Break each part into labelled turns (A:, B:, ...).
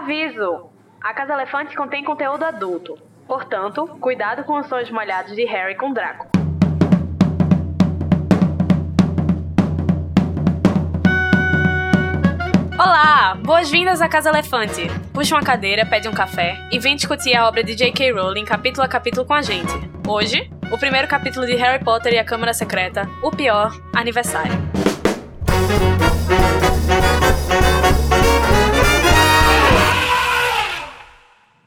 A: Aviso! A Casa Elefante contém conteúdo adulto. Portanto, cuidado com os sonhos molhados de Harry com Draco. Olá! Boas-vindas à Casa Elefante. Puxa uma cadeira, pede um café e vem discutir a obra de J.K. Rowling capítulo a capítulo com a gente. Hoje, o primeiro capítulo de Harry Potter e a Câmara Secreta, O Pior Aniversário.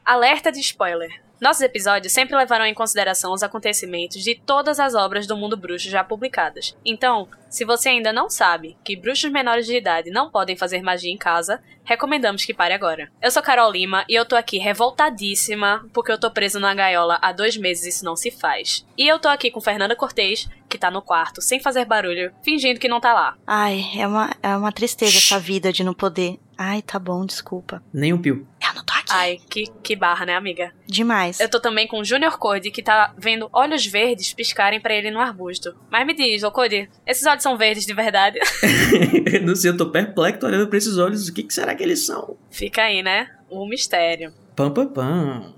A: Alerta de spoiler. Nossos episódios sempre levarão em consideração os acontecimentos de todas as obras do mundo bruxo já publicadas. Então, se você ainda não sabe que bruxos menores de idade não podem fazer magia em casa, recomendamos que pare agora. Eu sou Carol Lima e eu tô aqui revoltadíssima porque eu tô preso na gaiola há dois meses e isso não se faz. E eu tô aqui com Fernanda Cortez, que tá no quarto, sem fazer barulho, fingindo que não tá lá.
B: Ai, é uma, é uma tristeza essa vida de não poder. Ai, tá bom, desculpa.
C: Nem um pio.
B: Eu não tô aqui.
A: Ai, que, que barra, né, amiga?
B: Demais.
A: Eu tô também com o Junior Cody, que tá vendo olhos verdes piscarem pra ele no arbusto. Mas me diz, ô Cody, esses olhos são verdes de verdade?
C: não sei, eu tô perplexo olhando pra esses olhos. O que, que será que eles são?
A: Fica aí, né? O mistério.
C: Pam, pam, pam.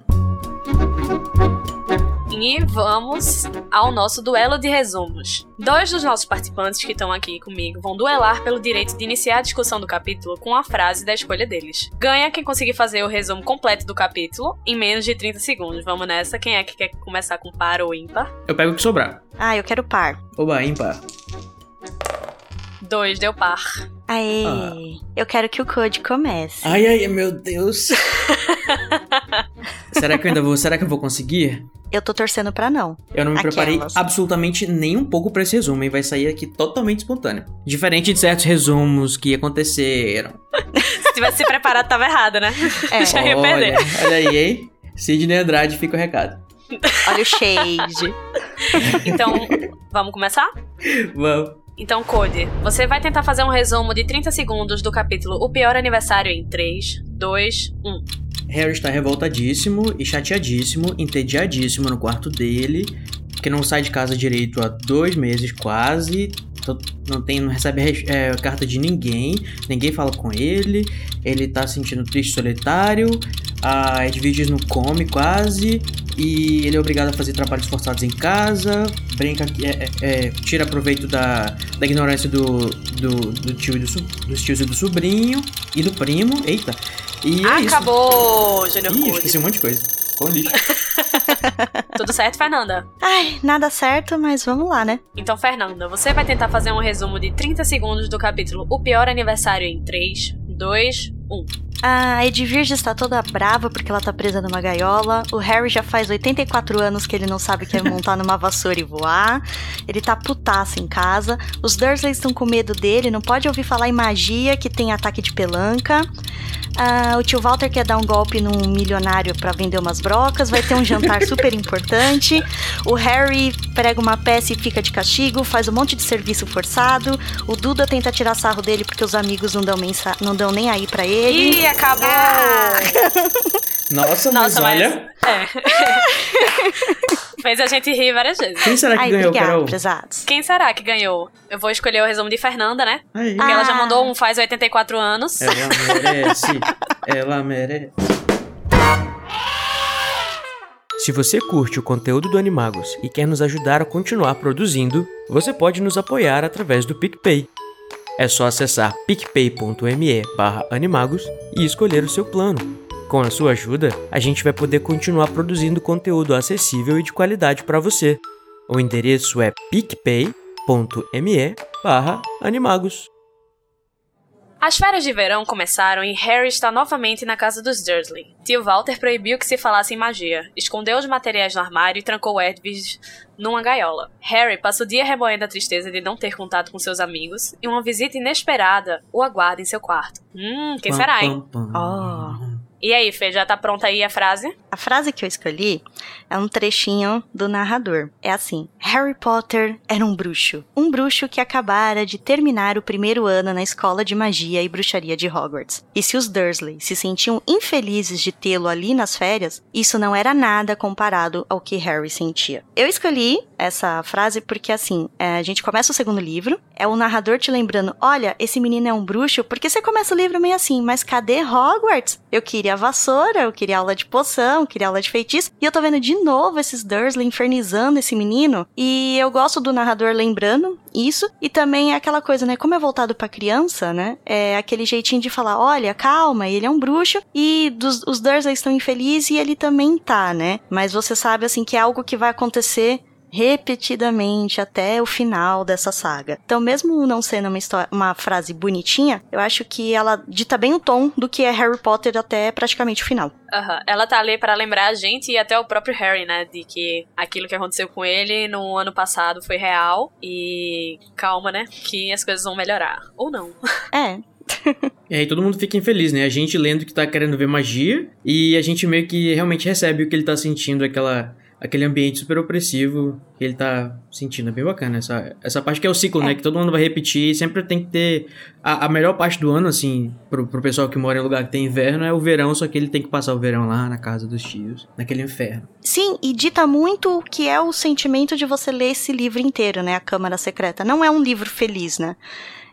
A: E vamos ao nosso duelo de resumos. Dois dos nossos participantes que estão aqui comigo vão duelar pelo direito de iniciar a discussão do capítulo com a frase da escolha deles. Ganha quem conseguir fazer o resumo completo do capítulo em menos de 30 segundos. Vamos nessa. Quem é que quer começar com par ou ímpar?
C: Eu pego o que sobrar.
B: Ah, eu quero par.
C: Oba, ímpar.
A: Dois, deu par.
B: Aê,
C: Ah.
B: eu quero que o Code comece.
C: Ai, ai, meu Deus. será que eu ainda vou? Será que eu vou conseguir?
B: Eu tô torcendo pra não.
C: Eu não me preparei
B: Aquelas.
C: absolutamente nem um pouco pra esse resumo, e vai sair aqui totalmente espontâneo. Diferente de certos resumos que aconteceram.
A: Se tivesse se preparado, tava errado, né?
B: É.
A: Já ia
C: olha,
A: perder.
C: olha aí, hein? Sidney Andrade, fica o recado.
B: Olha o shade.
A: Então, vamos começar?
C: Vamos.
A: Então, Cody, você vai tentar fazer um resumo de 30 segundos do capítulo O Pior Aniversário em 3, 2, 1.
C: Harry está revoltadíssimo e chateadíssimo, entediadíssimo no quarto dele, que não sai de casa direito há dois meses quase, não, tem, não recebe é, carta de ninguém, ninguém fala com ele, ele tá se sentindo triste solitário, a Edwiges não come quase, e ele é obrigado a fazer trabalhos forçados em casa, brinca, que- é, é, é, tira proveito da, da ignorância do, do, do tio e do, dos tios e do sobrinho, e do primo, eita, e é.
A: Acabou, Junior
C: Ih,
A: Cody.
C: esqueci um monte de coisa. Com lixo.
A: Tudo certo, Fernanda?
B: Ai, nada certo, mas vamos lá, né?
A: Então, Fernanda, você vai tentar fazer um resumo de 30 segundos do capítulo O Pior Aniversário em 3, 2, 1.
B: A Edvirge está toda brava porque ela tá presa numa gaiola. O Harry já faz 84 anos que ele não sabe que é montar numa vassoura e voar. Ele tá putaço em casa. Os Dursleys estão com medo dele, não pode ouvir falar em magia que tem ataque de pelanca. Ah, o tio Walter quer dar um golpe num milionário pra vender umas brocas. Vai ter um jantar super importante. O Harry prega uma peça e fica de castigo, faz um monte de serviço forçado. O Duda tenta tirar sarro dele porque os amigos não dão, mensa- não dão nem aí pra ele.
A: Ih, acabou!
C: Nossa,
A: Nossa,
C: mas
A: mas.
C: olha.
A: É. Fez a gente rir várias vezes.
C: Quem será que
B: Ai,
C: ganhou,
B: obrigada,
C: Carol?
B: prezados.
A: Quem será que ganhou? Eu vou escolher o resumo de Fernanda, né?
C: Aí.
A: Porque ela já
B: Ah.
A: mandou um faz 84 anos.
C: Ela merece. Ela merece. Se você curte o conteúdo do Animagos e quer nos ajudar a continuar produzindo, você pode nos apoiar através do PicPay. É só acessar picpay.me animagos e escolher o seu plano. Com a sua ajuda, a gente vai poder continuar produzindo conteúdo acessível e de qualidade para você. O endereço é picpay.me animagos.
A: As férias de verão começaram e Harry está novamente na casa dos Dursley. Tio Walter proibiu que se falasse em magia, escondeu os materiais no armário e trancou Edwige numa gaiola. Harry passa o dia remoendo a tristeza de não ter contato com seus amigos e uma visita inesperada o aguarda em seu quarto. Hum, quem será, hein?
C: Pam.
A: E aí, Fê, já tá pronta aí a frase?
B: A frase que eu escolhi é um trechinho do narrador. É assim: Harry Potter era um bruxo. Um bruxo que acabara de terminar o primeiro ano na escola de magia e bruxaria de Hogwarts. E se os Dursley se sentiam infelizes de tê-lo ali nas férias, isso não era nada comparado ao que Harry sentia. Eu escolhi essa frase porque, assim, é, a gente começa o segundo livro, é o narrador te lembrando: olha, esse menino é um bruxo, porque você começa o livro meio assim, mas cadê Hogwarts? Eu queria vassoura, eu queria aula de poção, eu queria aula de feitiço, e eu tô vendo de novo esses Dursley infernizando esse menino, e eu gosto do narrador lembrando isso, e também é aquela coisa, né, como é voltado pra criança, né, é aquele jeitinho de falar: olha, calma, ele é um bruxo, e dos, os Dursley estão infelizes e ele também tá, né, mas você sabe, assim, que é algo que vai acontecer repetidamente até o final dessa saga. Então, mesmo não sendo uma, história, uma frase bonitinha, eu acho que ela dita bem o tom do que é Harry Potter até praticamente o final.
A: Uhum. Ela tá ali para lembrar a gente e até o próprio Harry, né? De que aquilo que aconteceu com ele no ano passado foi real. E calma, né? Que as coisas vão melhorar. Ou não.
B: É,
C: e aí todo mundo fica infeliz, né? A gente lendo que tá querendo ver magia e a gente meio que realmente recebe o que ele tá sentindo, aquela aquele ambiente super opressivo que ele tá sentindo. É bem bacana essa, essa parte que é o ciclo, né? é. né? Que todo mundo vai repetir. Sempre tem que ter. A, a melhor parte do ano, assim, pro, pro pessoal que mora em lugar que tem inverno, é o verão, só que ele tem que passar o verão lá na casa dos tios, naquele inferno.
B: Sim, e dita muito o que é o sentimento de você ler esse livro inteiro, né? A Câmara Secreta. Não é um livro feliz, né?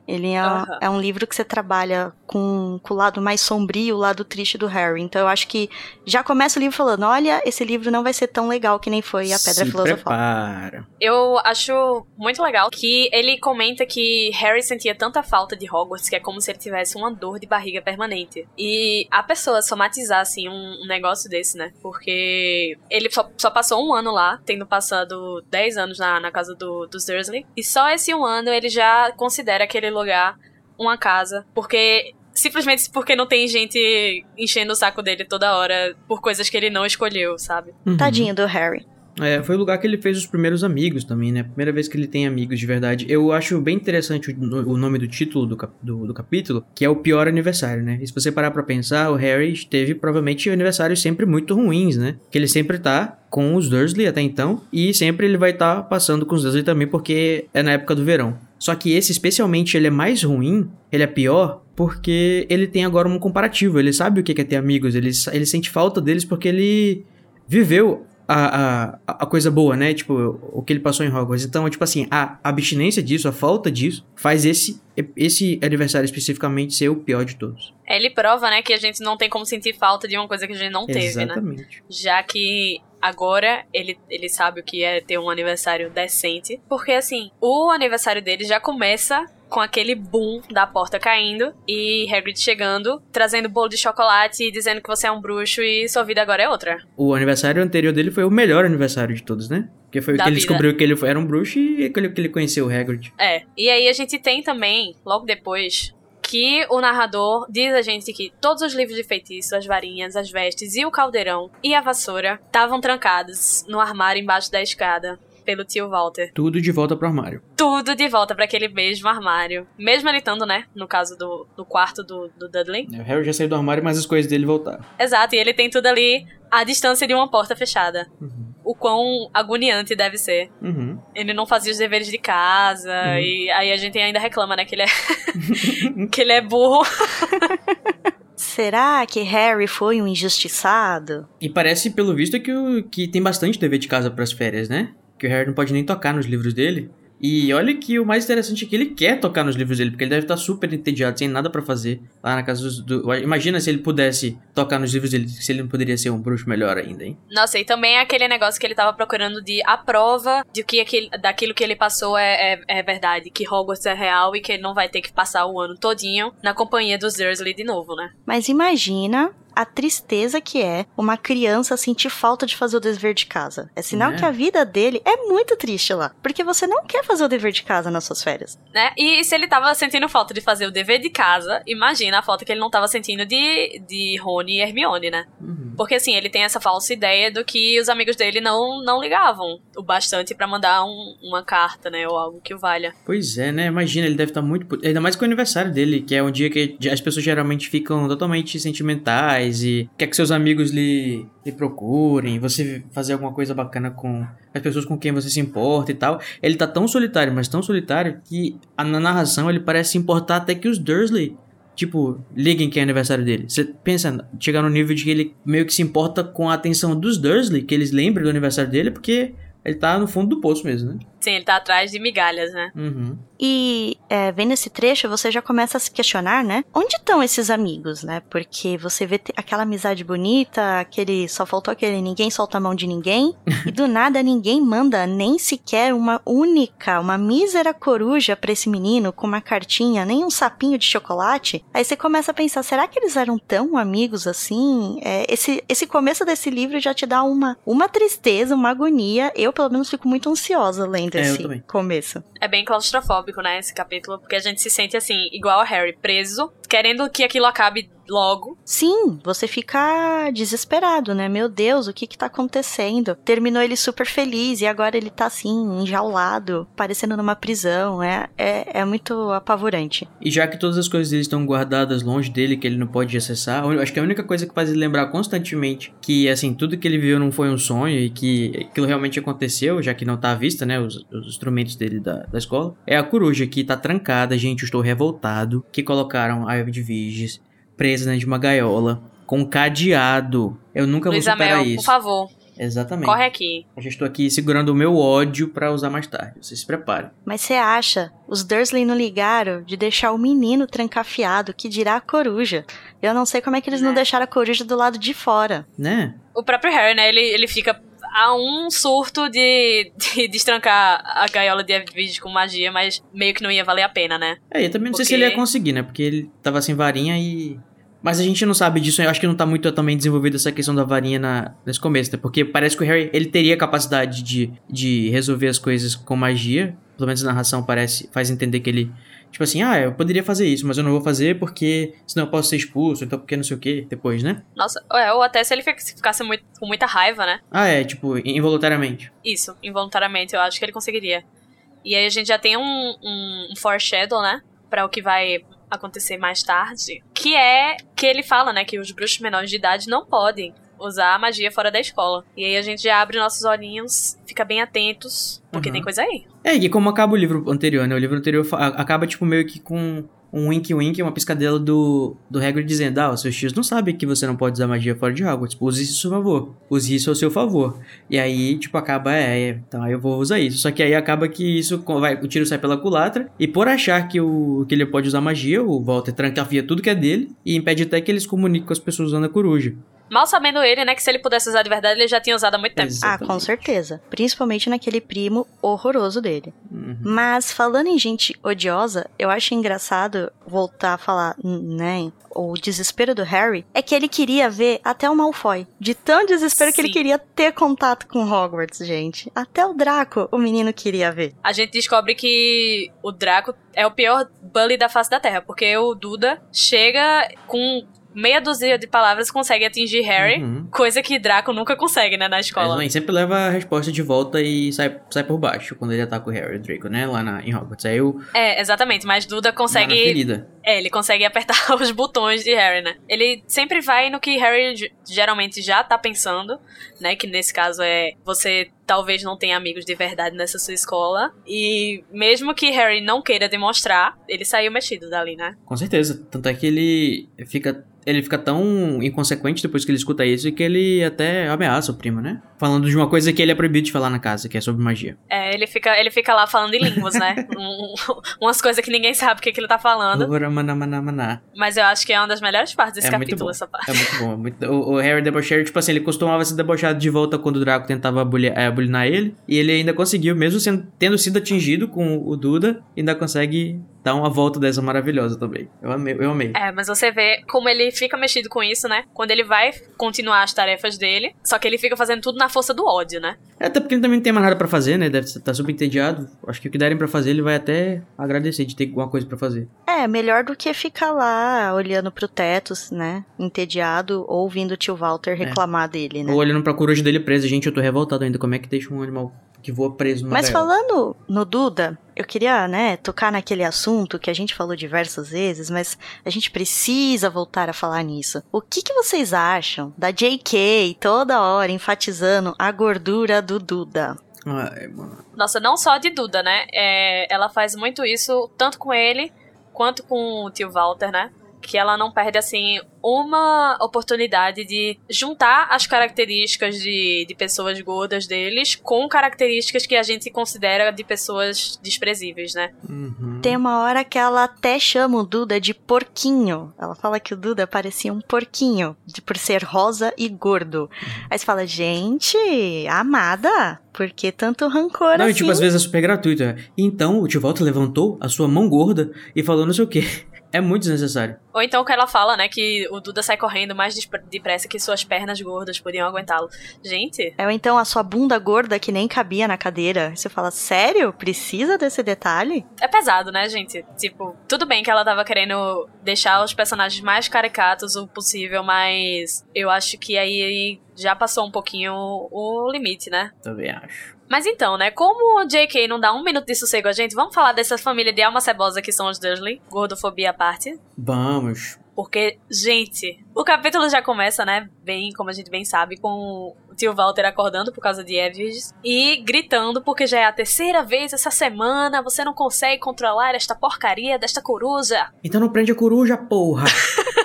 B: Ele é, uhum. é, um livro que você trabalha com, com, o lado mais sombrio, o lado triste do Harry. Então eu acho que já começa o livro falando: olha, esse livro não vai ser tão legal que nem foi a Pedra
C: Se
B: Filosofal.
C: Prepara.
A: Eu acho muito legal que ele comenta que Harry sentia tanta falta de Hogwarts que é como se ele tivesse uma dor de barriga permanente. E a pessoa somatizar, assim, um, um negócio desse, né? Porque ele só, só, passou um ano lá, tendo passado 10 anos na, na casa do, dos Dursley. E só esse um ano ele já considera aquele lugar uma casa, porque simplesmente porque não tem gente enchendo o saco dele toda hora por coisas que ele não escolheu, sabe?
B: Uhum. Tadinho do Harry.
C: É, foi o lugar que ele fez os primeiros amigos também, né? Primeira vez que ele tem amigos de verdade. Eu acho bem interessante o, o nome do título do, cap, do, do, capítulo, que é o pior aniversário, né? E se você parar pra pensar, o Harry teve provavelmente aniversários sempre muito ruins, né? Que ele sempre tá com os Dursley até então, e sempre ele vai estar tá passando com os Dursley também, porque é na época do verão. Só que esse, especialmente, ele é mais ruim, ele é pior, porque ele tem agora um comparativo. Ele sabe o que é ter amigos, ele, ele sente falta deles porque ele viveu a, a, a coisa boa, né? Tipo, o que ele passou em Hogwarts. Então, tipo assim, a abstinência disso, a falta disso, faz esse, esse aniversário especificamente ser o pior de todos.
A: Ele prova, né, que a gente não tem como sentir falta de uma coisa que a gente não teve,
C: né? Exatamente.
A: né? Já que agora ele, ele sabe o que é ter um aniversário decente. Porque, assim, o aniversário dele já começa com aquele boom da porta caindo e Hagrid chegando, trazendo bolo de chocolate e dizendo que você é um bruxo e sua vida agora é outra.
C: O aniversário anterior dele foi o melhor aniversário de todos, né? Porque foi da que ele vida. descobriu que ele era um bruxo e que ele conheceu o Hagrid.
A: É. E aí a gente tem também, logo depois, que o narrador diz a gente que todos os livros de feitiço, as varinhas, as vestes e o caldeirão e a vassoura estavam trancados no armário embaixo da escada pelo tio Walter.
C: Tudo de volta pro armário.
A: Tudo de volta para aquele mesmo armário. Mesmo ele estando, né? No caso do, do quarto do, do Dudley.
C: É, o Harry já saiu do armário, mas as coisas dele voltaram.
A: Exato, e ele tem tudo ali à distância de uma porta fechada. Uhum. O quão agoniante deve ser.
C: Uhum.
A: Ele não fazia os deveres de casa, uhum. e aí a gente ainda reclama, né? Que ele é, que ele é burro.
B: Será que Harry foi um injustiçado?
C: E parece, pelo visto, que, o, que tem bastante dever de casa para as férias, né? que o Harry não pode nem tocar nos livros dele. E olha que o mais interessante é que ele quer tocar nos livros dele, porque ele deve estar super entediado, sem nada para fazer lá na casa do, do, Imagina se ele pudesse tocar nos livros dele, se ele não poderia ser um bruxo melhor ainda, hein?
A: Nossa, e também é aquele negócio que ele tava procurando de a prova de que aquele, daquilo que ele passou é, é, é, verdade, que Hogwarts é real e que ele não vai ter que passar o ano todinho na companhia dos Dursley de novo, né?
B: Mas imagina a tristeza que é uma criança sentir falta de fazer o dever de casa. É sinal é. que a vida dele é muito triste lá. Porque você não quer fazer o dever de casa nas suas férias.
A: Né? E se ele tava sentindo falta de fazer o dever de casa, imagina a falta que ele não tava sentindo de, de Rony e Hermione, né? Uhum. Porque assim, ele tem essa falsa ideia do que os amigos dele não, não ligavam o bastante para mandar um, uma carta, né? Ou algo que o valha.
C: Pois é, né? Imagina, ele deve estar tá muito. Ainda mais com o aniversário dele, que é um dia que as pessoas geralmente ficam totalmente sentimentais e quer que seus amigos lhe, lhe procurem, você fazer alguma coisa bacana com as pessoas com quem você se importa e tal. Ele tá tão solitário, mas tão solitário que na narração ele parece se importar até que os Dursley tipo, liguem que é aniversário dele. Você pensa, chegar no nível de que ele meio que se importa com a atenção dos Dursley, que eles lembrem do aniversário dele, porque Ele tá no fundo do poço mesmo, né?
A: Sim, ele tá atrás de migalhas, né?
C: Uhum.
B: E é, vendo esse trecho, você já começa a se questionar, né? Onde estão esses amigos, né? Porque você vê aquela amizade bonita, aquele. Só faltou aquele ninguém solta a mão de ninguém. e do nada ninguém manda nem sequer uma única, uma mísera coruja pra esse menino com uma cartinha, nem um sapinho de chocolate. Aí você começa a pensar, será que eles eram tão amigos assim? É, esse, esse começo desse livro já te dá uma, uma tristeza, uma agonia. Eu, pelo menos, fico muito ansiosa lendo
C: É, eu
B: esse
C: também.
B: começo.
A: É bem claustrofóbico, né, esse capítulo, porque a gente se sente assim, igual a Harry, preso, querendo que aquilo acabe logo.
B: Sim, você fica desesperado, né? Meu Deus, o que que tá acontecendo? Terminou ele super feliz e agora ele tá assim, enjaulado, parecendo numa prisão. É, é, é muito apavorante.
C: E já que todas as coisas dele estão guardadas longe dele, que ele não pode acessar, acho que a única coisa que faz ele lembrar constantemente que, assim, tudo que ele viu não foi um sonho e que aquilo realmente aconteceu, já que não tá à vista, né, os, os instrumentos dele da, da escola, é a coruja que tá trancada, gente, eu estou revoltado, que colocaram a De Viges presa dentro de uma gaiola, com um cadeado. Eu nunca
A: Luiz
C: vou superar
A: Amel,
C: isso.
A: por favor,
C: Exatamente.
A: corre aqui.
C: Eu já estou aqui segurando o meu ódio pra usar mais tarde. Vocês se preparem.
B: Mas você acha? Os Dursley não ligaram de deixar o menino trancafiado, que dirá a coruja. Eu não sei como é que eles não
A: Né?
B: deixaram a coruja do lado de fora.
C: Né?
A: O próprio Harry, né, ele, ele fica a um surto de, de destrancar a gaiola de Edwige com magia, mas meio que não ia valer a pena, né?
C: É, eu também não sei se
A: Porque-
C: ele ia conseguir, né? Porque ele tava sem varinha e. Mas a gente não sabe disso, eu acho que não tá muito também desenvolvido essa questão da varinha na, nesse começo, né? Porque parece que o Harry, ele teria capacidade de, de resolver as coisas com magia. Pelo menos a narração parece, faz entender que ele, tipo assim, ah, eu poderia fazer isso, mas eu não vou fazer porque senão eu posso ser expulso, então porque não sei o que, depois, né?
A: Nossa, é, ou até se ele fic- ficasse muito, com muita raiva, né?
C: Ah, é, tipo, involuntariamente.
A: Isso, involuntariamente, eu acho que ele conseguiria. E aí a gente já tem um, um, um foreshadow, né? Pra o que vai acontecer mais tarde. Que é que ele fala, né? Que os bruxos menores de idade não podem usar a magia fora da escola. E aí a gente já abre nossos olhinhos, fica bem atentos, porque
C: Uhum.
A: tem coisa aí.
C: É, e como acaba o livro anterior, né? O livro anterior acaba, tipo, meio que com um wink-wink, uma piscadela do, do Hagrid dizendo, ah, os seus tios não sabem que você não pode usar magia fora de Hogwarts. Tipo, use isso a seu favor. Use isso ao seu favor. E aí, tipo, acaba, é, é, então aí eu vou usar isso. Só que aí acaba que isso vai, o tiro sai pela culatra. E por achar que, o, que ele pode usar magia, o Walter trancafia tudo que é dele e impede até que eles comuniquem com as pessoas usando a coruja.
A: Mal sabendo ele, né? Que se ele pudesse usar de verdade, ele já tinha usado há muito tempo.
C: Exato.
B: Ah, com
C: Exatamente.
B: certeza. Principalmente naquele primo horroroso dele.
C: Uhum.
B: Mas falando em gente odiosa, eu acho engraçado voltar a falar, né? O desespero do Harry é que ele queria ver até o Malfoy. De tão desespero que ele
A: Sim.
B: queria ter contato com Hogwarts, gente. Até o Draco o menino queria ver.
A: A gente descobre que o Draco é o pior bully da face da Terra, porque o Duda chega com meia dúzia de palavras consegue atingir Harry,
C: Uhum.
A: coisa que Draco nunca consegue, né, na escola.
C: mãe sempre leva a resposta de volta e sai, sai por baixo quando ele ataca o Harry e o Draco, né? Lá na, em Hogwarts. Aí o.
A: É, exatamente, mas Duda
C: Na
A: consegue.
C: ferida.
A: É, ele consegue apertar os botões de Harry, né? Ele sempre vai no que Harry ge- geralmente já tá pensando, né? Que nesse caso é você talvez não tenha amigos de verdade nessa sua escola. E mesmo que Harry não queira demonstrar, ele saiu mexido dali, né?
C: Com certeza. Tanto é que ele fica. Ele fica tão inconsequente depois que ele escuta isso que ele até ameaça o primo, né? Falando de uma coisa que ele é proibido de falar na casa, que é sobre magia.
A: É, ele fica, ele fica lá falando em línguas, né? Um- umas coisas que ninguém sabe o que, que ele tá falando. Mas eu acho que é uma das melhores partes desse
C: É muito
A: capítulo, essa parte.
C: É muito bom. é muito- O, o Harry debocheiro, tipo assim, ele costumava ser debochado de volta quando o Draco tentava é, bulinar ele. E ele ainda conseguiu, mesmo sendo, tendo sido atingido com o Duda, ainda consegue dar uma volta dessa maravilhosa também. Eu amei. Eu amei.
A: É, mas você vê como ele fica mexido com isso, né? Quando ele vai continuar as tarefas dele, só que ele fica fazendo tudo na força do ódio, né?
C: É, Até porque ele também não tem mais nada pra fazer, né? Deve estar tá super entediado. Acho que o que derem pra fazer, ele vai até agradecer de ter alguma coisa pra fazer.
B: É, melhor do que ficar lá olhando pro teto, né? Entediado, ou ouvindo o tio Walter reclamar dele, né?
C: Ou olhando pra coruja dele presa. Gente, eu tô revoltado ainda. Como é que deixa um animal que voa preso numa
B: Mas
C: gaiola?
B: falando no Duda, eu queria, né, tocar naquele assunto que a gente falou diversas vezes, mas a gente precisa voltar a falar nisso. O que, que vocês acham da JK toda hora enfatizando a gordura do Duda?
C: Ai, mano.
A: Nossa, não só de Duda, né? É, ela faz muito isso, tanto com ele, quanto com o tio Walter, né? Que ela não perde, assim, uma oportunidade de juntar as características de, de pessoas gordas deles com características que a gente considera de pessoas desprezíveis, né?
C: Uhum.
B: Tem uma hora que ela até chama o Duda de porquinho. Ela fala que o Duda parecia um porquinho, de, por ser rosa e gordo. Aí você fala, gente, amada, por que tanto rancor
C: Não,
B: assim?
C: e tipo, às vezes é super gratuito. é. Então o tio Walter levantou a sua mão gorda e falou não sei o quê. É muito desnecessário.
A: Ou então que ela fala, né, que o Duda sai correndo mais depressa que suas pernas gordas podiam aguentá-lo. Gente,
B: É, ou então a sua bunda gorda que nem cabia na cadeira. Você fala, sério? Precisa desse detalhe?
A: é pesado, né, gente? Tipo, tudo bem que ela tava querendo deixar os personagens mais caricatos o possível, mas eu acho que aí já passou um pouquinho o limite, né?
C: Também acho.
A: Mas então, né, como o JK não dá um minuto de sossego a gente, vamos falar dessa família de alma cebosa que são os Dursley, gordofobia à parte.
C: Vamos.
A: Porque, gente, o capítulo já começa, né, bem, como a gente bem sabe, com o tio Walter acordando por causa de Edwidge e gritando porque já é a terceira vez essa semana, você não consegue controlar esta porcaria desta coruja.
C: Então não prende a coruja, porra.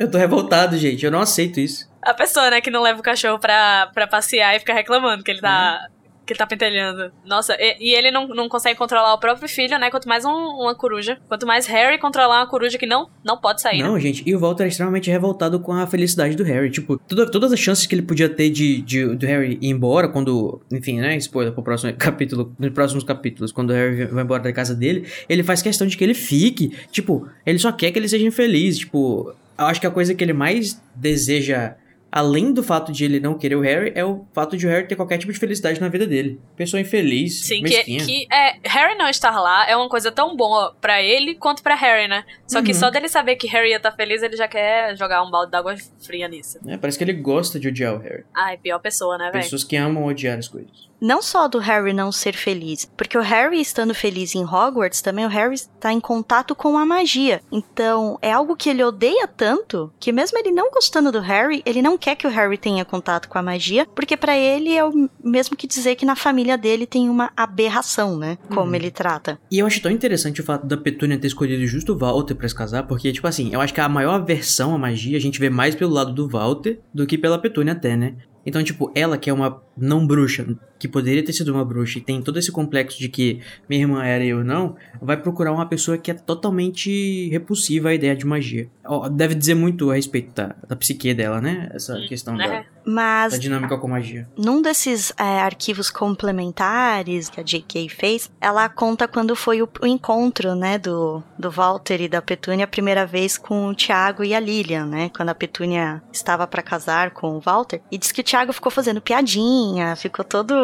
C: eu tô revoltado, gente. Eu não aceito isso.
A: A pessoa, né, que não leva o cachorro pra, pra passear e fica reclamando que ele tá... Que ele tá pentelhando. Nossa, e, e ele não, não consegue controlar o próprio filho, né? Quanto mais um- uma coruja. Quanto mais Harry controlar uma coruja que não, não pode sair. né?
C: Não, gente, e o Walter é extremamente revoltado com a felicidade do Harry. Tipo, toda- todas as chances que ele podia ter de, de- do Harry ir embora quando. Enfim, né? Spoiler pro próximo capítulo. Nos próximos capítulos, quando o Harry vai embora da casa dele, ele faz questão de que ele fique. Tipo, ele só quer que ele seja infeliz. Tipo, eu acho que a coisa que ele mais deseja. Além do fato de ele não querer o Harry, é o fato de o Harry ter qualquer tipo de felicidade na vida dele. Pessoa infeliz,
A: Sim, que,
C: mesquinha.
A: que é, Harry não estar lá é uma coisa tão boa pra ele quanto pra Harry, né? Só que
C: Uhum.
A: só dele saber que Harry ia estar feliz, ele já quer jogar um balde d'água fria nisso.
C: É, parece que ele gosta de odiar o Harry.
A: Ai, pior pessoa, né, velho?
C: Pessoas que amam odiar as coisas.
B: Não só do Harry não ser feliz, porque o Harry estando feliz em Hogwarts, também o Harry está em contato com a magia. Então, é algo que ele odeia tanto que mesmo ele não gostando do Harry, ele não quer que o Harry tenha contato com a magia, porque pra ele é o mesmo que dizer que na família dele tem uma aberração, né? Como
C: Uhum.
B: ele trata.
C: E eu acho tão interessante o fato da Petúnia ter escolhido justo o Walter pra se casar, porque, tipo assim, eu acho que a maior aversão à magia a gente vê mais pelo lado do Walter do que pela Petúnia até, né? Então, tipo, ela que é uma não bruxa, que poderia ter sido uma bruxa e tem todo esse complexo de que minha irmã era eu não, vai procurar uma pessoa que é totalmente repulsiva à ideia de magia. Deve dizer muito a respeito da, da psique dela, né? Essa
A: Hum,
C: questão
A: né?
C: da,
B: Mas
C: da dinâmica com magia.
B: Num desses é, arquivos complementares que a J.K. fez, ela conta quando foi o, o encontro, né, do, do Walter e da Petúnia a primeira vez com o Tiago e a Lilian, né, quando a Petúnia estava pra casar com o Walter. E diz que o Tiago ficou fazendo piadinha, ficou todo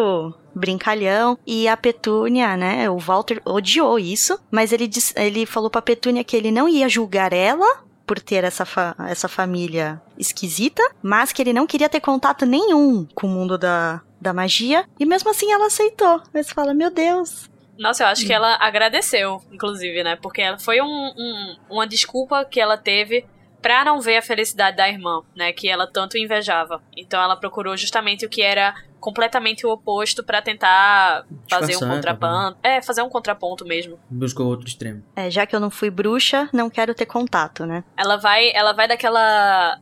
B: brincalhão. E a Petúnia, né, o Walter odiou isso, mas ele, disse, ele falou pra Petúnia que ele não ia julgar ela por ter essa, fa- essa família esquisita, mas que ele não queria ter contato nenhum com o mundo da, da magia, e mesmo assim ela aceitou. Mas fala, meu Deus.
A: Nossa, eu acho que ela agradeceu, inclusive, né? Porque ela foi um- um- uma desculpa que ela teve pra não ver a felicidade da irmã, né? Que ela tanto invejava. Então ela procurou justamente o que era completamente o oposto pra tentar fazer um contraponto. É, fazer um contraponto mesmo.
C: Buscou outro extremo.
B: É, já que eu não fui bruxa, não quero ter contato, né?
A: Ela vai, ela vai daquela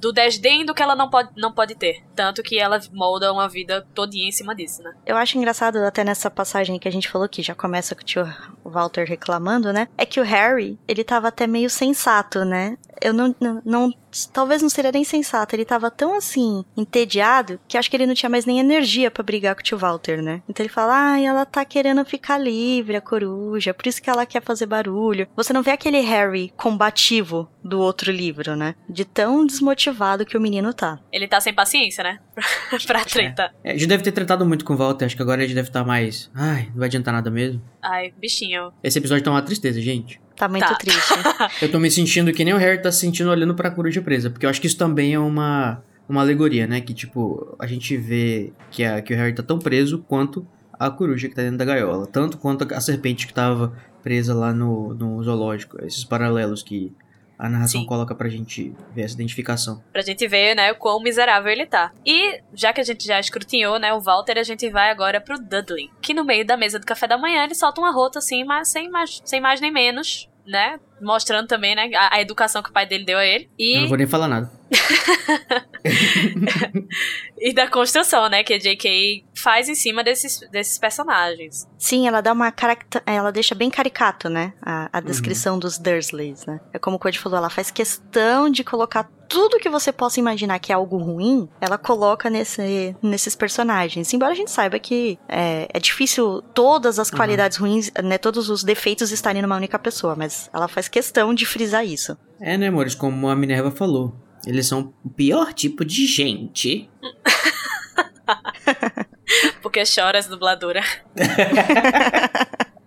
A: do desdém do que ela não pode, não pode ter. Tanto que ela molda uma vida todinha em cima disso, né?
B: Eu acho engraçado até nessa passagem que a gente falou que já começa com o tio Walter reclamando, né? É que o Harry, ele tava até meio sensato, né? Eu não, não, não- talvez não seria nem sensato, ele tava tão assim, entediado, que acho que ele não tinha mais nem energia pra brigar com o tio Walter, né? Então ele fala, ai, ela tá querendo ficar livre, a coruja, por isso que ela quer fazer barulho. Você não vê aquele Harry combativo do outro livro, né? De tão desmotivado que o menino tá.
A: Ele tá sem paciência, né? pra treta.
C: É, já deve ter tratado muito com o Walter, acho que agora ele deve estar mais. Ai, não vai adiantar nada mesmo.
A: Ai, bichinho.
C: Esse episódio tá uma tristeza, gente.
B: Tá muito
A: Tá.
B: triste.
C: Eu tô me sentindo que nem o Harry tá se sentindo olhando pra coruja presa, porque eu acho que isso também é uma, uma alegoria, né? Que, tipo, a gente vê que, a, que o Harry tá tão preso quanto a coruja que tá dentro da gaiola. Tanto quanto a serpente que tava presa lá no, no zoológico. Esses paralelos que a narração
A: Sim.
C: coloca pra gente ver essa identificação.
A: Pra gente ver, né, o quão miserável ele tá. E, já que a gente já escrutinhou, né, o Walter, a gente vai agora pro Dudley. Que no meio da mesa do café da manhã ele solta uma rota assim, mas sem mais, sem mais nem menos, né? Mostrando também, né, a, a educação que o pai dele deu a ele. E...
C: Eu não vou nem falar nada.
A: e da construção, né, que a J.K. faz em cima desses, desses personagens.
B: Sim, ela dá uma caracta... ela deixa bem caricato, né, a, a descrição uhum. dos Dursleys, né. É como o Cody falou, ela faz questão de colocar tudo que você possa imaginar que é algo ruim, ela coloca nesse, nesses personagens. Embora a gente saiba que é, é difícil todas as uhum. qualidades ruins, né, todos os defeitos estarem numa única pessoa, mas ela faz questão de frisar isso.
C: É, né, amores? Como a Minerva falou. Eles são o pior tipo de gente.
A: Porque chora as dubladora.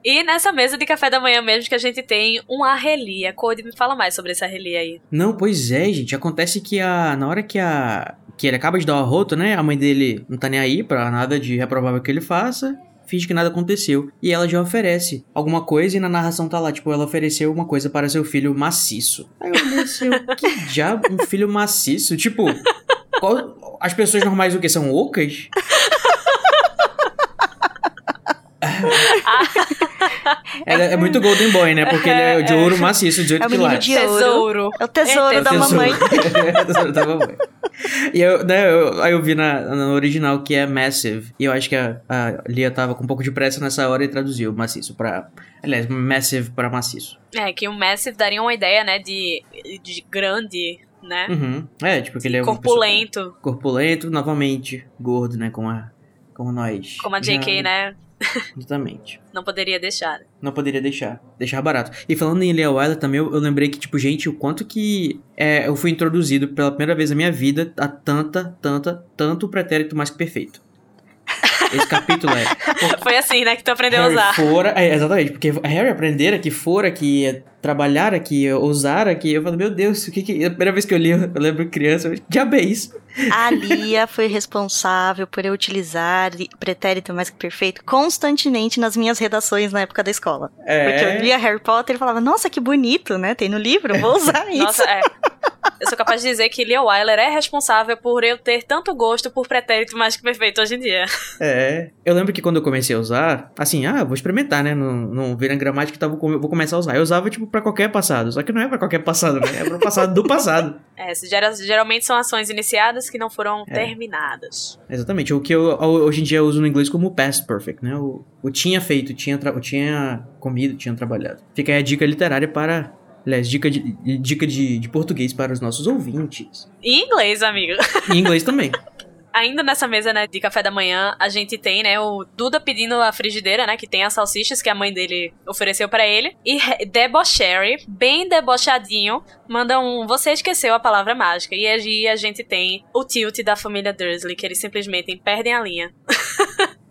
A: E nessa mesa de café da manhã mesmo que a gente tem um arrelia. Code, me fala mais sobre esse arrelia aí.
C: Não, pois é, gente. Acontece que a na hora que a que ele acaba de dar o arroto, né? A mãe dele não tá nem aí pra nada de reprovável que ele faça finge que nada aconteceu. E ela já oferece alguma coisa e na narração tá lá, tipo, ela ofereceu uma coisa para seu filho maciço. Aí eu olhei assim, que diabo, um filho maciço? Tipo, qual, as pessoas normais o que? São ocas? é, é, muito Golden Boy, né? Porque ele é de ouro maciço, 18
B: é
C: quilates.
B: De
A: tesouro.
B: É o tesouro é, da tesouro. mamãe.
C: é o tesouro da mamãe. E eu, né, eu, aí eu vi na, no original que é Massive. E eu acho que a, a Lia tava com um pouco de pressa nessa hora e traduziu maciço pra. Aliás, Massive pra maciço.
A: É, que o Massive daria uma ideia, né, de, de grande, né?
C: Uhum. É, tipo que ele é
A: corpulento.
C: corpulento, novamente, gordo, né, como a como nós.
A: Como a JK, já... né?
C: Exatamente.
A: Não poderia deixar.
C: Não poderia deixar. Deixar barato. E falando em Leo Wilder também, eu, eu, lembrei que, tipo, gente, o quanto que é, eu fui introduzido pela primeira vez na minha vida a tanta, tanta, tanto pretérito mais que perfeito. Esse capítulo é.
A: Foi assim, né, que tu aprendeu
C: Harry
A: a usar.
C: Fora, é, exatamente, porque Harry aprender aqui, fora aqui, trabalhar aqui, usar aqui, eu falo, meu Deus, o que que. A primeira vez que eu li, eu lembro criança, eu, diabo é isso?
B: A Lia foi responsável por eu utilizar pretérito mais que perfeito constantemente nas minhas redações na época da escola. É. Porque eu lia Harry Potter e falava, nossa, que bonito, né? Tem no livro, vou usar isso.
A: Nossa, é. Eu sou capaz de dizer que Lia Wyler é responsável por eu ter tanto gosto por pretérito mais que perfeito hoje em dia.
C: É. Eu lembro que quando eu comecei a usar, assim, ah, vou experimentar, né? Não, não vira gramática, então vou, vou começar a usar. Eu usava, tipo, pra qualquer passado. Só que não é pra qualquer passado, né? É pro passado do passado.
A: É, geralmente são ações iniciadas que não foram é. terminadas.
C: Exatamente. O que eu hoje em dia uso no inglês como past perfect, né? O, o tinha feito, tinha, tinha comido, tinha trabalhado. Fica aí a dica literária para Aliás, dica de, dica de, de português para os nossos ouvintes.
A: E inglês, amigo.
C: E inglês também.
A: Ainda nessa mesa, né, de café da manhã, a gente tem, né, o Duda pedindo a frigideira, né, que tem as salsichas que a mãe dele ofereceu para ele. E Debauchery, bem debochadinho, manda um Você esqueceu a palavra mágica. E aí a gente tem o tilt da família Dursley, que eles simplesmente perdem a linha.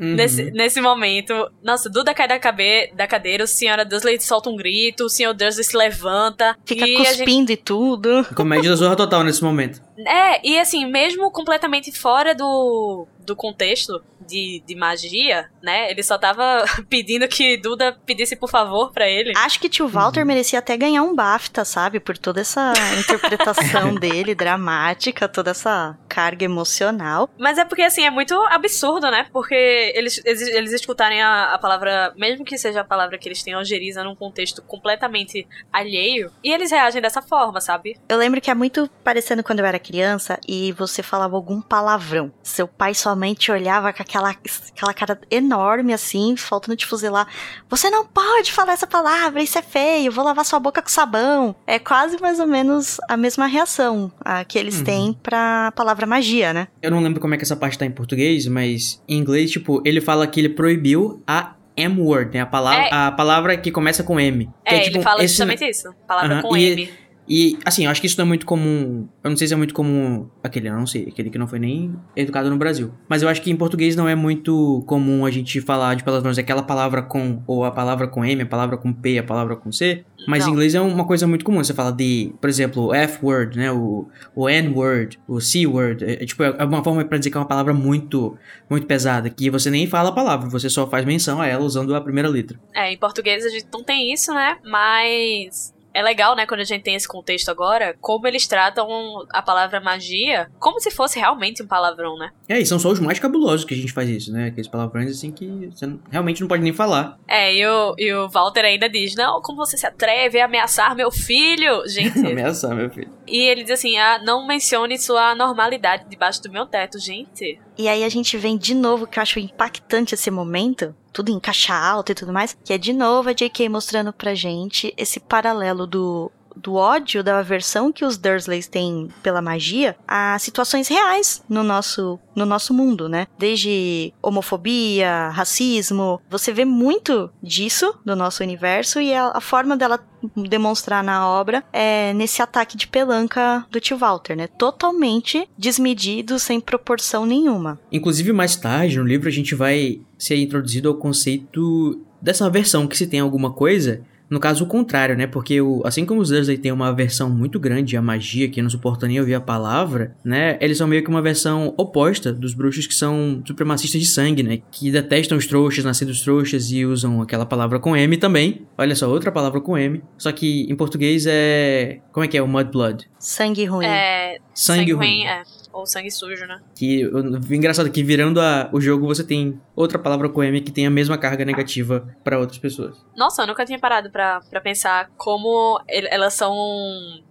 A: Uhum. Nesse, nesse momento, nossa, Duda cai da, cabe, da cadeira, o senhora Dursley solta um grito, o senhor Dursley se levanta.
B: Fica e cuspindo gente... e tudo.
C: Comédia da zorra total nesse momento.
A: É, e assim, mesmo completamente fora do, do contexto de, de magia, né? Ele só tava pedindo que Duda pedisse por favor para ele.
B: Acho que tio Walter uhum. merecia até ganhar um BAFTA, sabe? Por toda essa interpretação dele, dramática, toda essa carga emocional.
A: Mas é porque, assim, é muito absurdo, né? Porque eles, eles, eles escutarem a, a palavra, mesmo que seja a palavra que eles têm algeriza num contexto completamente alheio, e eles reagem dessa forma, sabe?
B: Eu lembro que é muito parecendo quando eu era criança e você falava algum palavrão. Seu pai sua mãe te olhava com aquela, aquela cara enorme assim, faltando te fuzilar. Você não pode falar essa palavra, isso é feio, vou lavar sua boca com sabão. É quase mais ou menos a mesma reação a, que eles uhum. têm pra palavra magia, né?
C: Eu não lembro como é que essa parte tá em português, mas em inglês, tipo, ele fala que ele proibiu a M-word, né? A palavra, é. a palavra que começa com M.
A: É,
C: é
A: tipo, ele fala esse... justamente isso. Palavra uhum. com e, M.
C: E, assim, eu acho que isso não é muito comum. Eu não sei se é muito comum. Aquele, eu não sei. Aquele que não foi nem educado no Brasil. Mas eu acho que em português não é muito comum a gente falar de palavrões. Aquela palavra com. Ou a palavra com M, a palavra com P, a palavra com C. Mas não. em inglês é uma coisa muito comum. Você fala de, por exemplo, o F-word, né? O, o N-word, o C-word. É, é, tipo, é uma forma pra dizer que é uma palavra muito, muito pesada. Que você nem fala a palavra, você só faz menção a ela usando a primeira letra.
A: É, em português a gente não tem isso, né? Mas é legal, né, quando a gente tem esse contexto agora, como eles tratam a palavra magia como se fosse realmente um palavrão, né?
C: É, e são só os mais cabulosos que a gente faz isso, né? Aqueles palavrões assim que você realmente não pode nem falar.
A: É, e o, e o Walter ainda diz: Não, como você se atreve a ameaçar meu filho? Gente.
C: ameaçar meu filho.
A: E ele diz assim: ah, não mencione sua normalidade debaixo do meu teto, gente.
B: E aí a gente vem de novo, que eu acho impactante esse momento, tudo em caixa alta e tudo mais, que é de novo a J.K. mostrando pra gente esse paralelo do do ódio, da aversão que os Dursleys têm pela magia a situações reais no nosso, no nosso mundo, né? Desde homofobia, racismo, você vê muito disso no nosso universo e a, a forma dela demonstrar na obra é nesse ataque de pelanca do tio Walter, né? Totalmente desmedido, sem proporção nenhuma.
C: Inclusive, mais tarde no livro a gente vai ser introduzido ao conceito dessa versão que se tem alguma coisa no caso, o contrário, né? Porque o, assim como os Dursley têm uma versão muito grande à magia, que não suporta nem ouvir a palavra, né? Eles são meio que uma versão oposta dos bruxos que são supremacistas de sangue, né? Que detestam os trouxas, nascidos trouxas e usam aquela palavra com M também. Olha só, outra palavra com M. Só que em português é. Como é que é? O Mudblood.
B: Sangue ruim.
A: É.
C: Sangue, sangue ruim. ruim.
A: É. Ou sangue sujo, né?
C: Que o engraçado é que virando a, o jogo você tem outra palavra com M que tem a mesma carga negativa para outras pessoas.
A: Nossa, eu nunca tinha parado para pensar como elas são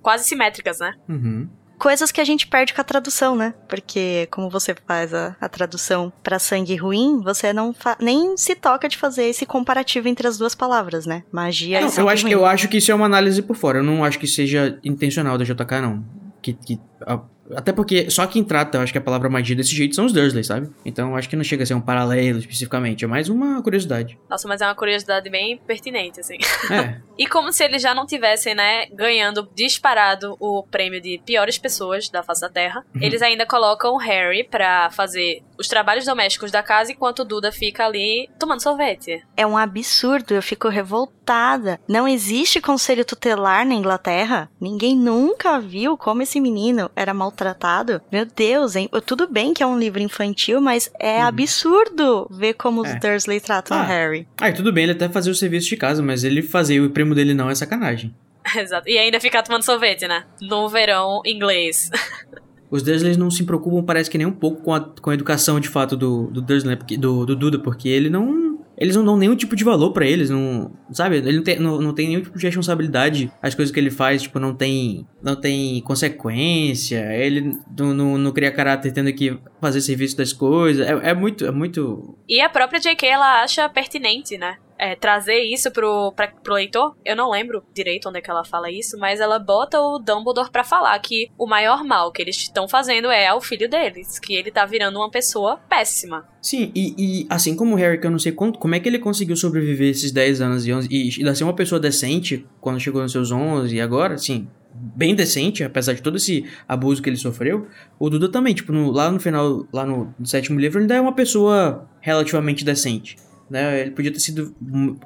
A: quase simétricas, né?
C: Uhum
B: coisas que a gente perde com a tradução, né? Porque como você faz a, a tradução para sangue ruim, você não nem se toca de fazer esse comparativo entre as duas palavras, né? Magia não, e sangue
C: eu acho,
B: ruim.
C: Eu acho que isso é uma análise por fora. Eu não acho que seja intencional da JK, não. Que, que a até porque só quem trata, eu acho que a palavra magia desse jeito são os Dursley, sabe? Então acho que não chega a ser um paralelo especificamente, é mais uma curiosidade.
A: Nossa, mas é uma curiosidade bem pertinente, assim.
C: É.
A: e como se eles já não tivessem, né, ganhando disparado o prêmio de piores pessoas da face da Terra, uhum. eles ainda colocam o Harry pra fazer os trabalhos domésticos da casa enquanto o Duda fica ali tomando sorvete.
B: É um absurdo, eu fico revoltada. Não existe conselho tutelar na Inglaterra. Ninguém nunca viu como esse menino era maltratado tratado. Meu Deus, hein? Tudo bem que é um livro infantil, mas é hum. absurdo ver como é. os Dursley tratam ah. Harry.
C: Ah, e tudo bem ele até fazer o serviço de casa, mas ele fazer o primo dele não é sacanagem.
A: Exato. E ainda ficar tomando sorvete, né? No verão inglês.
C: Os Dursley não se preocupam, parece que nem um pouco com a, com a educação de fato do, do Dursley, porque, do, do Duda, porque ele não eles não dão nenhum tipo de valor para eles, não, sabe? Ele não tem, não, não tem nenhum tipo de responsabilidade. As coisas que ele faz, tipo, não tem, não tem consequência. Ele não, não, não cria caráter tendo que fazer serviço das coisas. É, é muito, é muito.
A: E a própria J.K. ela acha pertinente, né? É, trazer isso pro, pra, pro leitor, eu não lembro direito onde é que ela fala isso, mas ela bota o Dumbledore para falar que o maior mal que eles estão fazendo é ao filho deles, que ele tá virando uma pessoa péssima.
C: Sim, e, e assim como o Harry, que eu não sei quanto, como é que ele conseguiu sobreviver esses 10 anos e, 11, e, e ser uma pessoa decente quando chegou nos seus 11 e agora, sim, bem decente, apesar de todo esse abuso que ele sofreu. O Duda também, tipo, no, lá no final, lá no, no sétimo livro, ele ainda é uma pessoa relativamente decente. Né? Ele podia ter sido.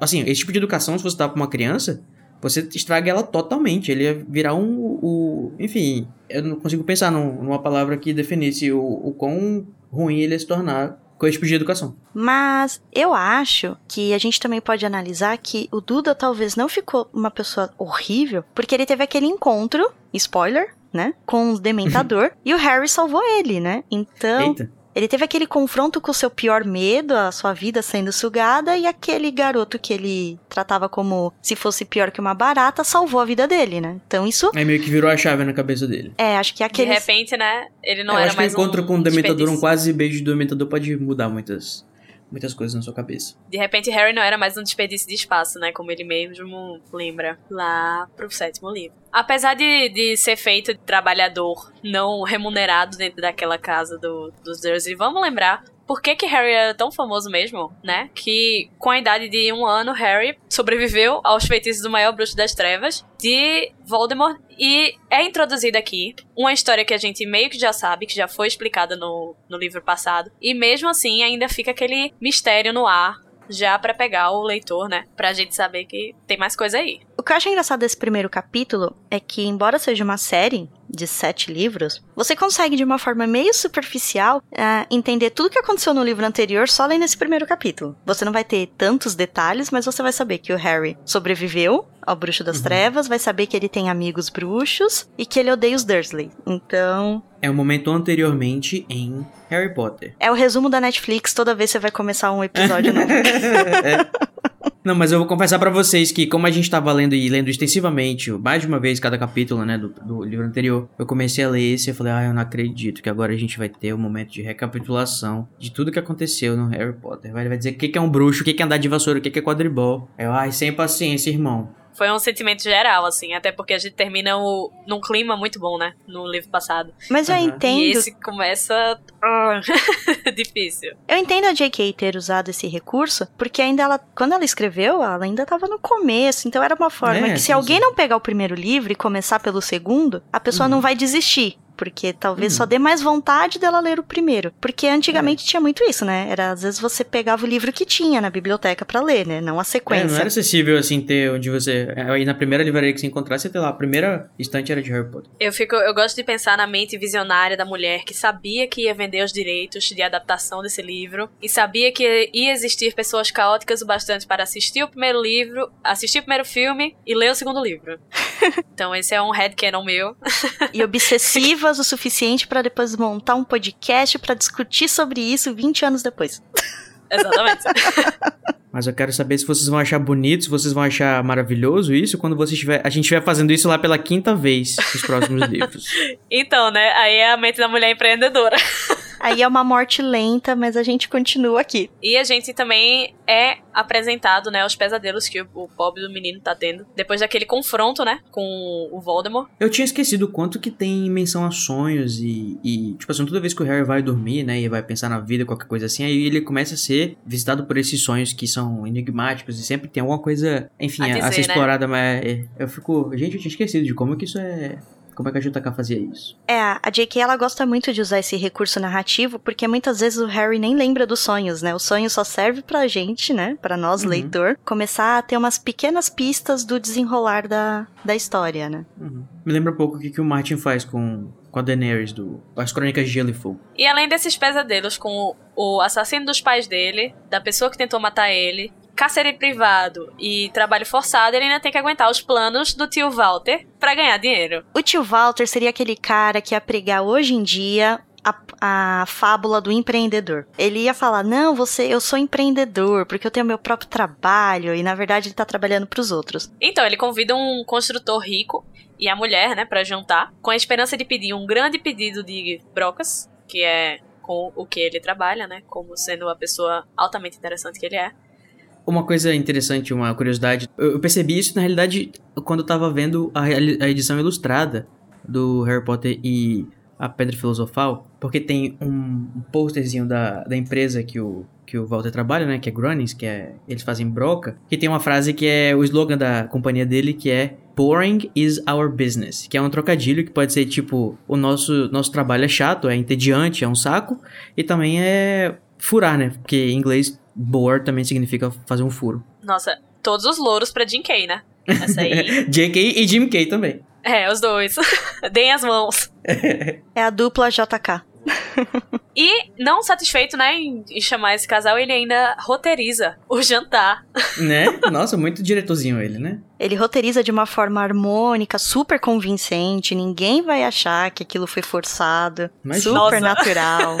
C: Assim, esse tipo de educação, se você dá pra uma criança, você estraga ela totalmente. Ele ia virar um. O, enfim, eu não consigo pensar num, numa palavra que definisse o, o quão ruim ele ia se tornar com esse tipo de educação.
B: Mas eu acho que a gente também pode analisar que o Duda talvez não ficou uma pessoa horrível, porque ele teve aquele encontro, spoiler, né? Com o Dementador, e o Harry salvou ele, né? Então. Eita. Ele teve aquele confronto com o seu pior medo, a sua vida sendo sugada, e aquele garoto que ele tratava como se fosse pior que uma barata salvou a vida dele, né? Então isso.
C: Aí meio que virou a chave na cabeça dele.
B: É, acho que aquele.
A: De repente, né? Ele não é, era
C: acho
A: mais.
C: Que o encontro um com o Dementador, um quase beijo do Dementador pode mudar muitas muitas coisas na sua cabeça.
A: De repente, Harry não era mais um desperdício de espaço, né? Como ele mesmo lembra lá pro sétimo livro. Apesar de, de ser feito de trabalhador não remunerado dentro daquela casa do, dos Dursley, vamos lembrar por que, que Harry era tão famoso mesmo, né? Que com a idade de um ano, Harry sobreviveu aos feitiços do maior bruxo das trevas de Voldemort. E é introduzida aqui uma história que a gente meio que já sabe, que já foi explicada no, no livro passado. E mesmo assim, ainda fica aquele mistério no ar já para pegar o leitor, né? Pra gente saber que tem mais coisa aí.
B: O que eu acho engraçado desse primeiro capítulo é que, embora seja uma série de sete livros, você consegue, de uma forma meio superficial, uh, entender tudo que aconteceu no livro anterior só lendo esse primeiro capítulo. Você não vai ter tantos detalhes, mas você vai saber que o Harry sobreviveu ao Bruxo das uhum. Trevas, vai saber que ele tem amigos bruxos e que ele odeia os Dursley. Então.
C: É o momento anteriormente em Harry Potter.
B: É o resumo da Netflix toda vez que você vai começar um episódio novo. é.
C: Não, mas eu vou confessar para vocês que, como a gente tava lendo e lendo extensivamente, mais de uma vez cada capítulo, né, do, do livro anterior, eu comecei a ler esse e falei, ah, eu não acredito que agora a gente vai ter um momento de recapitulação de tudo que aconteceu no Harry Potter. Vai, vai dizer o que, que é um bruxo, o que, que é andar de vassoura, o que, que é quadribol. Eu, ai, sem paciência, irmão.
A: Foi um sentimento geral, assim, até porque a gente termina o, num clima muito bom, né? No livro passado.
B: Mas eu uhum. entendo. E
A: esse começa. Uh, difícil.
B: Eu entendo a J.K. ter usado esse recurso, porque ainda ela, quando ela escreveu, ela ainda estava no começo. Então era uma forma é, que, se alguém não pegar o primeiro livro e começar pelo segundo, a pessoa uhum. não vai desistir. Porque talvez hum. só dê mais vontade dela ler o primeiro. Porque antigamente é. tinha muito isso, né? Era às vezes você pegava o livro que tinha na biblioteca para ler, né? Não a sequência. É,
C: não era acessível assim ter onde você. Aí na primeira livraria que você encontrasse, você ter lá, a primeira estante era de Harry Potter.
A: Eu fico. Eu gosto de pensar na mente visionária da mulher que sabia que ia vender os direitos de adaptação desse livro e sabia que ia existir pessoas caóticas o bastante para assistir o primeiro livro, assistir o primeiro filme e ler o segundo livro. Então esse é um headcanon meu.
B: e obsessiva o suficiente para depois montar um podcast para discutir sobre isso 20 anos depois.
A: Exatamente.
C: Mas eu quero saber se vocês vão achar bonito, se vocês vão achar maravilhoso isso quando você estiver, a gente estiver fazendo isso lá pela quinta vez nos próximos livros.
A: Então, né? Aí é a mente da mulher empreendedora.
B: Aí é uma morte lenta, mas a gente continua aqui.
A: E a gente também é apresentado, né, os pesadelos que o, o pobre do menino tá tendo. Depois daquele confronto, né, com o Voldemort.
C: Eu tinha esquecido o quanto que tem menção a sonhos e, e, tipo assim, toda vez que o Harry vai dormir, né, e vai pensar na vida, qualquer coisa assim, aí ele começa a ser visitado por esses sonhos que são enigmáticos e sempre tem alguma coisa, enfim, a, dizer, a ser né? explorada, mas é, eu fico, gente, eu tinha esquecido de como que isso é como é que a JK fazia isso?
B: É, a J.K. ela gosta muito de usar esse recurso narrativo, porque muitas vezes o Harry nem lembra dos sonhos, né? O sonho só serve pra gente, né? Pra nós, uhum. leitor, começar a ter umas pequenas pistas do desenrolar da, da história, né?
C: Uhum. Me lembra um pouco o que, que o Martin faz com, com a Daenerys do As Crônicas de Gelo e Fogo.
A: E além desses pesadelos com o assassino dos pais dele, da pessoa que tentou matar ele, cárcere privado e trabalho forçado, ele ainda tem que aguentar os planos do tio Walter para ganhar dinheiro.
B: O tio Walter seria aquele cara que ia pregar hoje em dia a, a, fábula do empreendedor. Ele ia falar: "Não, você, eu sou empreendedor, porque eu tenho meu próprio trabalho" e na verdade ele tá trabalhando para os outros.
A: Então, ele convida um construtor rico e a mulher, né, para jantar, com a esperança de pedir um grande pedido de brocas, que é com o que ele trabalha, né, como sendo a pessoa altamente interessante que ele é.
C: Uma coisa interessante, uma curiosidade, eu percebi isso na realidade quando eu tava vendo a, a edição ilustrada do Harry Potter e a Pedra Filosofal, porque tem um, posterzinho da, da empresa que o, que o Walter trabalha, né, que é Grunnings, que é, eles fazem broca, que tem uma frase que é o slogan da companhia dele, que é Boring is our business, que é um trocadilho que pode ser tipo, o nosso, nosso trabalho é chato, é entediante, é um saco, e também é furar, né, porque em inglês bore também significa fazer um furo.
A: Nossa, todos os louros pra Jim Kay, né? Essa aí.
C: JK e Jim Kay também.
A: É, os dois. Deem as mãos.
B: é a dupla JK.
A: e, não satisfeito, né, em, em, chamar esse casal, ele ainda roteiriza o jantar.
C: Né? Nossa, muito diretorzinho ele, né?
B: Ele roteiriza de uma forma harmônica, super convincente, ninguém vai achar que aquilo foi forçado, Mas, super nossa. natural.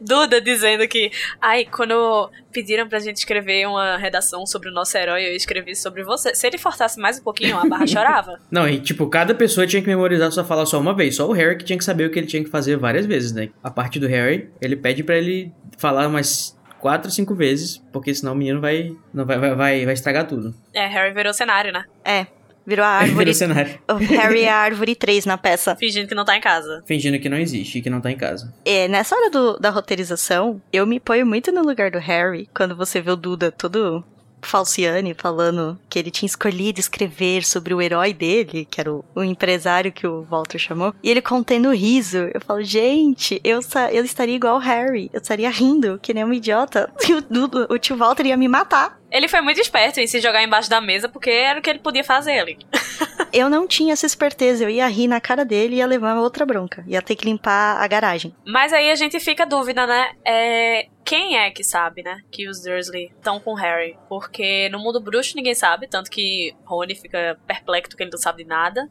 A: Duda dizendo que, ai, quando pediram pra gente escrever uma redação sobre o nosso herói, eu escrevi sobre você. Se ele forçasse mais um pouquinho, a barra chorava.
C: Não, e tipo, cada pessoa tinha que memorizar sua fala só uma vez. Só o Harry que tinha que saber o que ele tinha que fazer várias vezes, né? A parte do Harry, ele pede para ele falar umas quatro, cinco vezes, porque senão o menino vai, não vai, vai, vai, vai estragar tudo.
A: É, Harry virou cenário, né?
B: É. Virou a árvore. Virou
C: cenário.
B: O Harry é a árvore 3 na peça.
A: Fingindo que não tá em casa.
C: Fingindo que não existe e que não tá em casa.
B: É, nessa hora do, da roteirização, eu me ponho muito no lugar do Harry, quando você vê o Duda todo Falciane falando que ele tinha escolhido escrever sobre o herói dele, que era o, o empresário que o Walter chamou, e ele contendo riso. Eu falo, gente, eu, eu estaria igual o Harry, eu estaria rindo, que nem um idiota. E o, o, o tio Walter ia me matar.
A: Ele foi muito esperto em se jogar embaixo da mesa, porque era o que ele podia fazer ali.
B: eu não tinha essa esperteza, eu ia rir na cara dele e ia levar outra bronca. Ia ter que limpar a garagem.
A: Mas aí a gente fica dúvida, né? É, quem é que sabe, né? Que os Dursley estão com Harry. Porque no mundo bruxo ninguém sabe, tanto que Rony fica perplexo que ele não sabe de nada.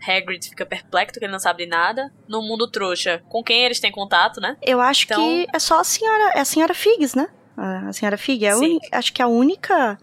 A: Hagrid fica perplexo que ele não sabe de nada. No mundo trouxa, com quem eles têm contato, né?
B: Eu acho então... que é só a senhora, é a senhora Figs, né? A senhora Fig é a única, acho que é a única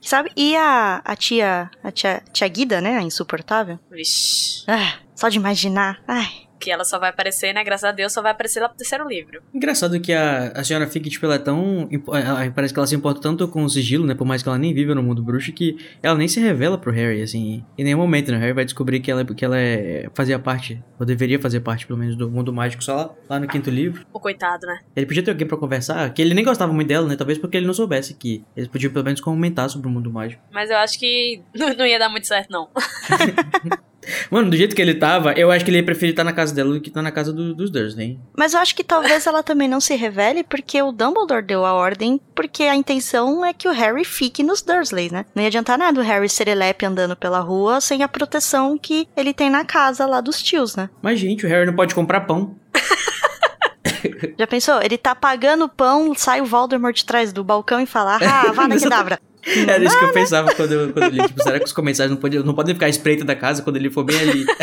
B: sabe? E a, a tia, a tia, tia Guida, né? A insuportável.
A: Vixe.
B: Ah, só de imaginar. Ai
A: que ela só vai aparecer, né? Graças a Deus, só vai aparecer lá pro terceiro livro.
C: Engraçado que a, a senhora Fig, tipo, ela é tão. Ela, parece que ela se importa tanto com o sigilo, né? Por mais que ela nem viva no mundo bruxo, que ela nem se revela pro Harry, assim. Em nenhum momento, né? O Harry vai descobrir que ela, que ela é, fazia parte, ou deveria fazer parte, pelo menos, do mundo mágico só lá, lá no quinto livro.
A: O coitado, né?
C: Ele podia ter alguém pra conversar, que ele nem gostava muito dela, né? Talvez porque ele não soubesse que eles podiam, pelo menos, comentar sobre o mundo mágico.
A: Mas eu acho que não, não ia dar muito certo, não.
C: Mano, do jeito que ele tava, eu acho que ele ia preferir estar na casa dela do que estar na casa do, dos Dursley.
B: Mas eu acho que talvez ela também não se revele porque o Dumbledore deu a ordem, porque a intenção é que o Harry fique nos Dursley, né? Não ia adiantar nada o Harry serelepe andando pela rua sem a proteção que ele tem na casa lá dos tios, né?
C: Mas, gente, o Harry não pode comprar pão.
B: Já pensou? Ele tá pagando pão, sai o Voldemort de trás do balcão e fala: Ah, vá na Kedavra.
C: Era isso que eu pensava quando eu, quando eu li. Tipo, será que os comensários não, podiam, não podem ficar espreita da casa quando ele for bem ali?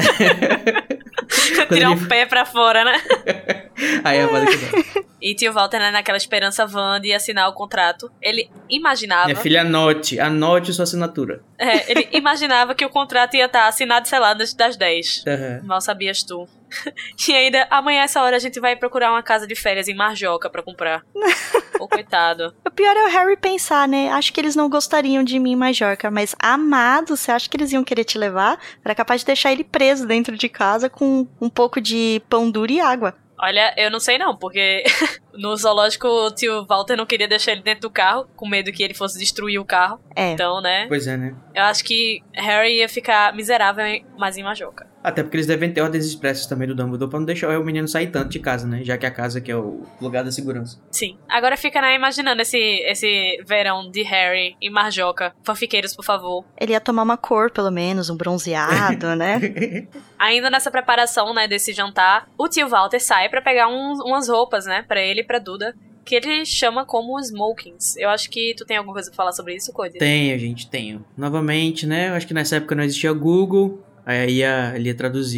A: Tirar o um pé pra fora, né?
C: Aí a Wanda que
A: E tio Walter, né, naquela esperança van de assinar o contrato, ele imaginava...
C: Minha filha, anote, anote sua assinatura.
A: É, ele imaginava que o contrato ia estar assinado, sei lá, das 10. Uhum. Mal sabias tu. E ainda, amanhã essa hora a gente vai procurar uma casa de férias em Marjoca para comprar. Ô, coitado.
B: O pior é o Harry pensar, né? Acho que eles não gostariam de mim em Majorca, mas amado, você acha que eles iam querer te levar? Era capaz de deixar ele preso dentro de casa com um pouco de pão duro e água.
A: Olha, eu não sei não, porque no zoológico o tio Walter não queria deixar ele dentro do carro, com medo que ele fosse destruir o carro. É. Então, né?
C: Pois é, né?
A: Eu acho que Harry ia ficar miserável, mas em Majoca.
C: Até porque eles devem ter ordens expressas também do Dumbledore pra não deixar o menino sair tanto de casa, né? Já que a casa que é o lugar da segurança.
A: Sim. Agora fica, né, imaginando esse, esse verão de Harry em Marjoca. Fanfiqueiros, por favor.
B: Ele ia tomar uma cor, pelo menos, um bronzeado, né?
A: Ainda nessa preparação, né, desse jantar, o tio Walter sai para pegar uns, umas roupas, né, para ele e pra Duda que ele chama como smokings. Eu acho que tu tem alguma coisa pra falar sobre isso, Cody?
C: Tenho, gente, tenho. Novamente, né? Eu acho que nessa época não existia Google. Aí ia, ele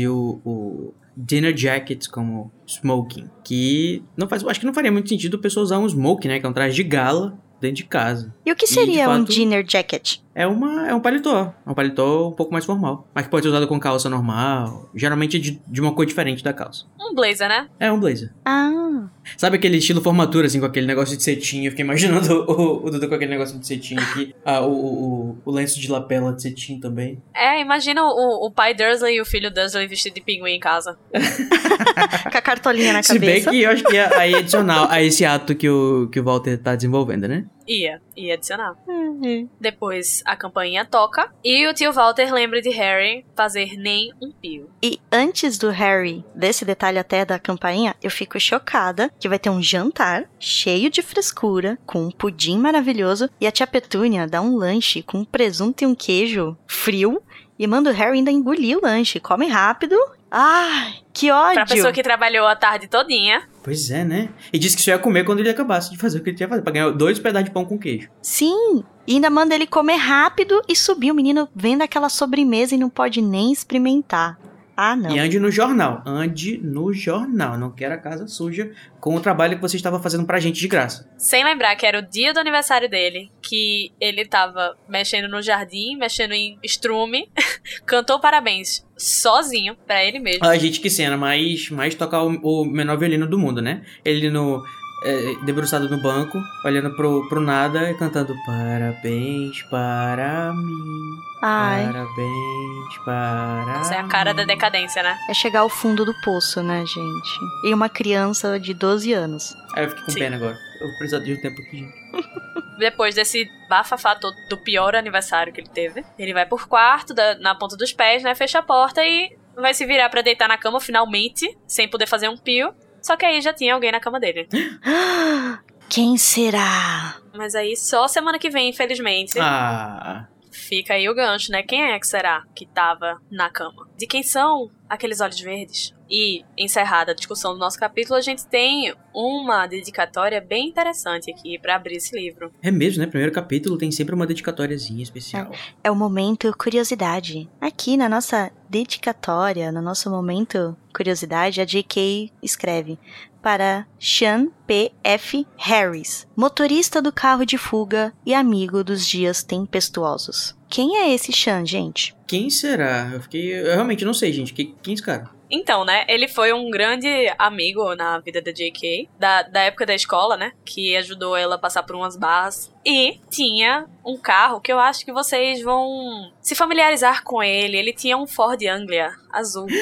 C: o, o dinner jacket como smoking. Que não faz, acho que não faria muito sentido a pessoa usar um smoking, né? Que é um traje de gala dentro de casa.
B: E o que seria e, fato, um dinner jacket?
C: É, uma, é um paletó. É um paletó um pouco mais formal. Mas que pode ser usado com calça normal. Geralmente de, de uma cor diferente da calça.
A: Um blazer, né?
C: É, um blazer.
B: Ah.
C: Sabe aquele estilo formatura, assim, com aquele negócio de cetim? Eu fiquei imaginando o, o Dudu com aquele negócio de cetim aqui. Ah, o, o, o, lenço de lapela de cetim também.
A: É, imagina o, o pai Dursley e o filho Dursley vestido de pinguim em casa.
B: com a cartolinha na cabeça.
C: Se bem que eu acho que é aí adicional a esse ato que o, que o Walter tá desenvolvendo, né?
A: Ia, ia adicionar. Uhum. Depois a campainha toca e o tio Walter lembra de Harry fazer nem um pio.
B: E antes do Harry, desse detalhe até da campainha, eu fico chocada que vai ter um jantar cheio de frescura, com um pudim maravilhoso e a tia Petúnia dá um lanche com um presunto e um queijo frio e manda o Harry ainda engolir o lanche. Come rápido. Ai, que ódio!
A: Pra pessoa que trabalhou a tarde todinha.
C: Pois é, né? E disse que só ia comer quando ele acabasse de fazer o que ele tinha fazer, pra ganhar dois pedaços de pão com queijo.
B: Sim! E ainda manda ele comer rápido e subir. O menino vendo aquela sobremesa e não pode nem experimentar. Ah, não.
C: E ande no jornal. Ande no jornal. Não quero a casa suja com o trabalho que você estava fazendo pra gente de graça.
A: Sem lembrar que era o dia do aniversário dele, que ele tava mexendo no jardim, mexendo em estrume, cantou parabéns sozinho para ele mesmo.
C: A gente que cena, mas mais tocar o, o menor violino do mundo, né? Ele no é, debruçado no banco, olhando pro, pro nada e cantando Parabéns para mim. Ai. Parabéns para.
A: Essa é a cara da decadência, né?
B: É chegar ao fundo do poço, né, gente? E uma criança de 12 anos.
C: Aí eu fiquei com Sim. pena agora. Eu vou precisar de um tempo aqui, gente.
A: depois desse bafafá todo do pior aniversário que ele teve, ele vai por quarto, da, na ponta dos pés, né? Fecha a porta e vai se virar para deitar na cama finalmente, sem poder fazer um pio. Só que aí já tinha alguém na cama dele.
B: Quem será?
A: Mas aí só semana que vem, infelizmente.
C: Ah.
A: Fica aí o gancho, né? Quem é que será que tava na cama? De quem são aqueles olhos verdes? E, encerrada a discussão do nosso capítulo, a gente tem uma dedicatória bem interessante aqui para abrir esse livro.
C: É mesmo, né? Primeiro capítulo tem sempre uma dedicatóriazinha especial.
B: É o momento curiosidade. Aqui na nossa dedicatória, no nosso momento curiosidade, a J.K. escreve para Sean P. F. Harris, motorista do carro de fuga e amigo dos dias tempestuosos. Quem é esse Sean, gente?
C: Quem será? Eu fiquei. Eu realmente não sei, gente. Quem, quem é esse cara?
A: Então, né, ele foi um grande amigo na vida da J.K., da, da época da escola, né, que ajudou ela a passar por umas barras. E tinha um carro que eu acho que vocês vão se familiarizar com ele. Ele tinha um Ford Anglia azul.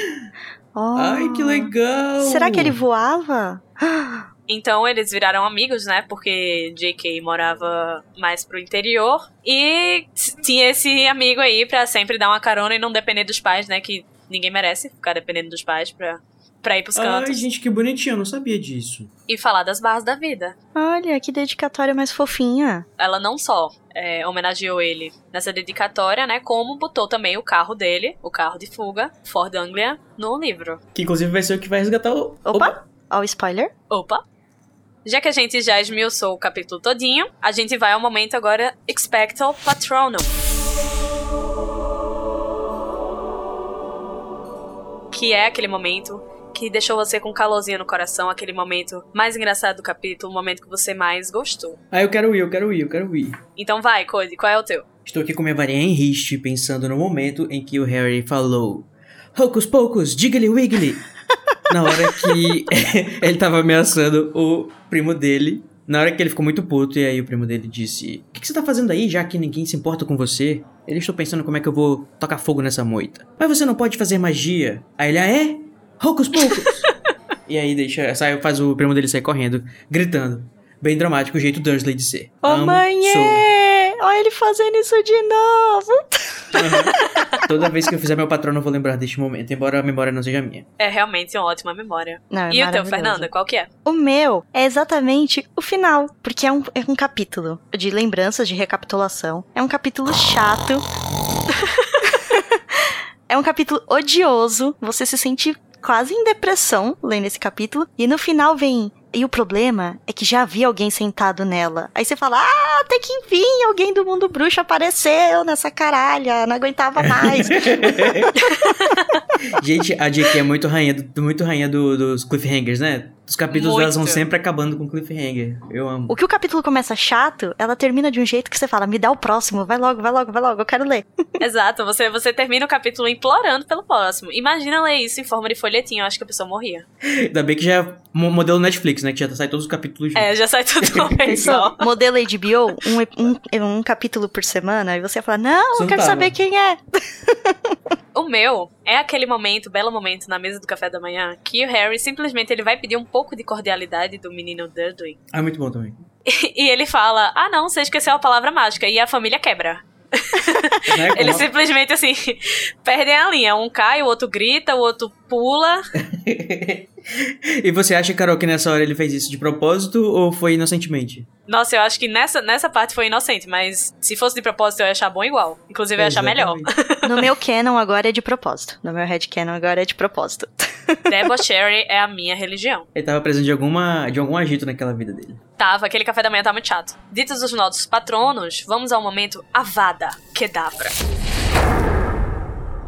B: Oh,
C: Ai, que legal!
B: Será que ele voava?
A: Então eles viraram amigos, né? Porque J.K. morava mais pro interior. E tinha esse amigo aí pra sempre dar uma carona e não depender dos pais, né? Que ninguém merece ficar dependendo dos pais pra, pra ir pros cantos.
C: Ai, gente, que bonitinho, eu não sabia disso.
A: E falar das barras da vida.
B: Olha, que dedicatória mais fofinha.
A: Ela não só é, homenageou ele nessa dedicatória, né? Como botou também o carro dele, o carro de fuga, Ford Anglia, no livro.
C: Que inclusive vai ser o que vai resgatar o.
B: Opa! Ó, o spoiler.
A: Opa! Já que a gente já esmiuçou o capítulo todinho, a gente vai ao momento agora Expecto Patronum. Que é aquele momento que deixou você com calorzinho no coração, aquele momento mais engraçado do capítulo, o momento que você mais gostou.
C: Ah, eu quero ir, eu quero ir, eu quero ir.
A: Então vai, Cody, qual é o teu?
C: Estou aqui com minha varinha em riste, pensando no momento em que o Harry falou: Hocus Pocus, Diggly Wiggly! Na hora que ele tava ameaçando o primo dele. Na hora que ele ficou muito puto, e aí o primo dele disse: O que, que você tá fazendo aí, já que ninguém se importa com você? Ele estou pensando como é que eu vou tocar fogo nessa moita. Mas você não pode fazer magia. Aí ele, ah, é? Hocus Pocus! e aí deixa, sai, faz o primo dele sair correndo, gritando. Bem dramático, o jeito Dursley de ser.
B: Ô,
C: Amo,
B: mãe!
C: sou.
B: Olha ele fazendo isso de novo.
C: Toda vez que eu fizer meu patrono, eu vou lembrar deste momento, embora a memória não seja minha.
A: É realmente uma ótima memória.
B: Não, é
A: e o teu. Fernanda, qual que é?
B: O meu é exatamente o final, porque é um, é um capítulo de lembranças, de recapitulação. É um capítulo chato. é um capítulo odioso. Você se sente quase em depressão lendo esse capítulo. E no final vem. E o problema é que já havia alguém sentado nela. Aí você fala: Ah, até que enfim, alguém do mundo bruxo apareceu nessa caralha, não aguentava mais.
C: Gente, a JK é muito rainha, do, muito rainha do- dos cliffhangers, né? Os capítulos
A: Muito.
C: delas vão sempre acabando com cliffhanger. Eu amo.
B: o que o capítulo começa chato, ela termina de um jeito que você fala: Me dá o próximo, vai logo, vai logo, vai logo, eu quero ler.
A: Exato, você, você termina o capítulo implorando pelo próximo. Imagina ler isso em forma de folhetinho, eu acho que a pessoa morria.
C: Ainda bem que já é mo- modelo Netflix, né? Que já sai todos os capítulos juntos.
A: É, já sai tudo de uma vez só.
B: Modelo HBO, um, um, um capítulo por semana, e você fala: Não, eu quero
C: tava.
B: saber quem é.
A: O meu é aquele momento, belo momento na mesa do café da manhã, que o Harry simplesmente ele vai pedir um pouco de cordialidade do menino Dudley.
C: Ah, muito bom também.
A: E ele fala: Ah, não, você esqueceu a palavra mágica. E a família quebra.
C: Né?
A: Eles simplesmente assim perdem a linha. Um cai, o outro grita, o outro pula.
C: e você acha, Carol, que nessa hora ele fez isso de propósito ou foi inocentemente?
A: Nossa, eu acho que nessa, nessa parte foi inocente, mas se fosse de propósito eu ia achar bom igual. Inclusive eu ia achar melhor.
B: No meu canon agora é de propósito. No meu headcanon agora é de propósito.
A: Debauchery é a minha religião.
C: Ele tava preso de, alguma, de algum agito naquela vida dele.
A: Tava, aquele café da manhã tá muito chato. Ditos os nossos patronos, vamos ao momento Avada Kedavra.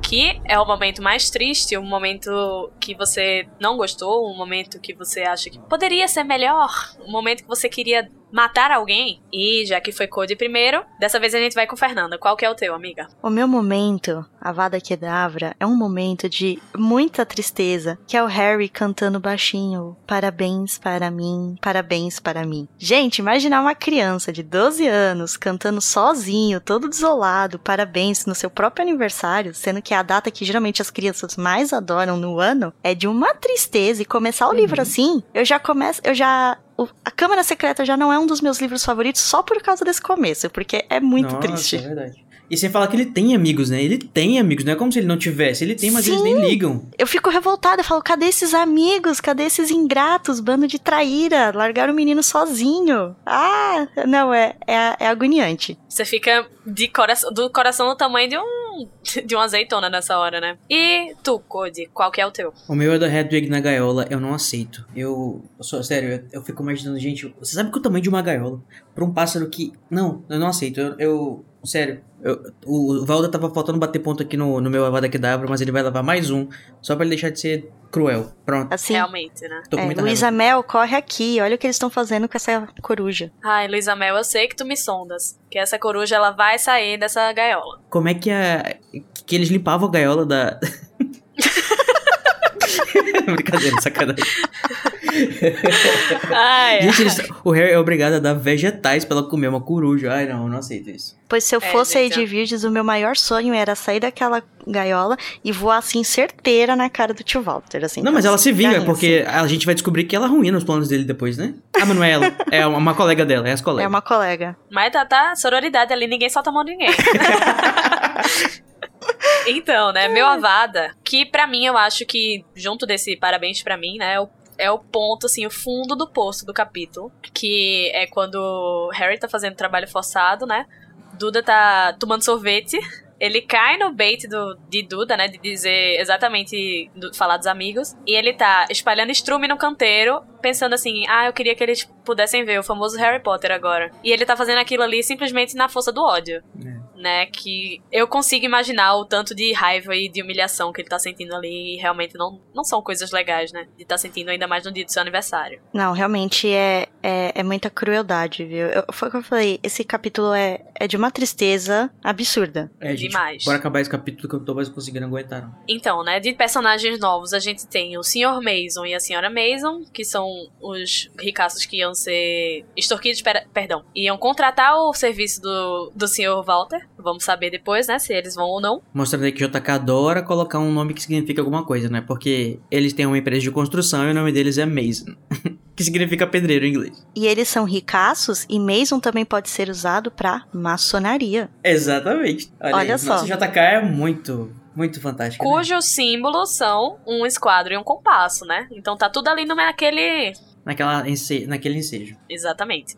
A: Que é o momento mais triste, um momento que você não gostou, um momento que você acha que poderia ser melhor, um momento que você queria matar alguém. E já que foi Code primeiro, dessa vez a gente vai com Fernanda. Qual que é o teu, amiga?
B: O meu momento, a Vada Kedavra, é um momento de muita tristeza, que é o Harry cantando baixinho: Parabéns para mim, parabéns para mim. Gente, imaginar uma criança de 12 anos cantando sozinho, todo desolado, parabéns no seu próprio aniversário, sendo que é a data que geralmente as crianças mais adoram no ano, é de uma tristeza. E começar o livro assim, eu já começo, eu já o- a Câmara Secreta já não é um dos meus livros favoritos só por causa desse começo, porque é muito
C: Nossa,
B: triste.
C: É verdade. E sem falar que ele tem amigos, né? Ele tem amigos, não é como se ele não tivesse. Ele tem, mas eles nem ligam.
B: Eu fico revoltada, eu falo, cadê esses amigos? Cadê esses ingratos? Bando de traíra, largaram o menino sozinho. Ah, não, é, é, é agoniante.
A: Você fica de coração, do coração do tamanho de um de uma azeitona nessa hora, né? E tu, Cody, qual que é o teu?
C: O meu é da Hedwig na gaiola, eu não aceito. Eu, eu sou sério, eu, eu fico imaginando, gente, você sabe que o tamanho de uma gaiola pra um pássaro que. Não, eu não aceito. Eu. eu- sério, eu- o Valda tava faltando bater ponto aqui no, no meu Avada Kedavra, mas ele vai levar mais um, só pra ele deixar de ser cruel. Pronto,
B: Assim,
A: Realmente, né?
C: tô com
B: é,
C: muita
B: Luísa
C: raiva.
B: Mel, corre aqui, olha o que eles estão fazendo com essa coruja.
A: Ai, Luísa Mel, eu sei que tu me sondas. Que essa coruja, ela vai sair dessa gaiola.
C: Como é que a. que eles limpavam a gaiola da. Brincadeira, sacanagem.
A: Ai,
C: Gente, eles- o Harry é obrigado a dar vegetais pra ela comer uma coruja. Ai, não, eu não aceito isso.
B: Pois se eu
A: É,
B: fosse a
A: gente,
B: Ed Virges, o meu maior sonho era sair daquela gaiola e voar assim certeira na cara do tio Walter, assim.
C: Não, mas ela se vinga, porque a gente vai descobrir que ela arruina os planos dele depois, né? Ah, mas não é ela. É uma colega dela, é as
B: assim.
C: colegas.
B: É uma colega.
A: Mas tá, tá sororidade ali, ninguém solta a mão de ninguém. então, né, meu Avada, que pra mim eu acho que, junto desse parabéns pra mim, né, é o, é o ponto, assim, o fundo do poço do capítulo, que é quando Harry tá fazendo trabalho forçado, né, Duda tá tomando sorvete, ele cai no bait do, de Duda, né, de dizer exatamente, do- falar dos amigos, e ele tá espalhando estrume no canteiro, pensando assim, ah, eu queria que eles pudessem ver o famoso Harry Potter agora. E ele tá fazendo aquilo ali simplesmente na força do ódio.
C: É.
A: Né, que eu consigo imaginar o tanto de raiva e de humilhação que ele tá sentindo ali e realmente não, não são coisas legais, né? De tá sentindo ainda mais no dia do seu aniversário.
B: Não, realmente é, é, é muita crueldade, viu? Eu, foi o que eu falei, esse capítulo é, é de uma tristeza absurda.
C: É, gente,
A: Demais.
C: bora acabar esse capítulo que eu tô mais conseguindo aguentar. não.
A: Então, né, de personagens novos, a gente tem o Sr. Mason e a Sra. Mason, que são os ricaços que iam ser extorquidos, per- perdão, iam contratar o serviço do, do Sr. Walter. Vamos saber depois, né, se eles vão ou não.
C: Mostrando aí que JK adora colocar um nome que significa alguma coisa, né? Porque eles têm uma empresa de construção e o nome deles é Mason. que significa pedreiro em inglês.
B: E eles são ricaços e Mason também pode ser usado pra maçonaria.
C: Exatamente. Olha,
B: Olha só.
C: Nossa, JK é muito, muito fantástico. né?
A: Cujos símbolos são um esquadro e um compasso, né? Então tá tudo ali no naquele.
C: Naquela. Naquele ensejo.
A: Exatamente.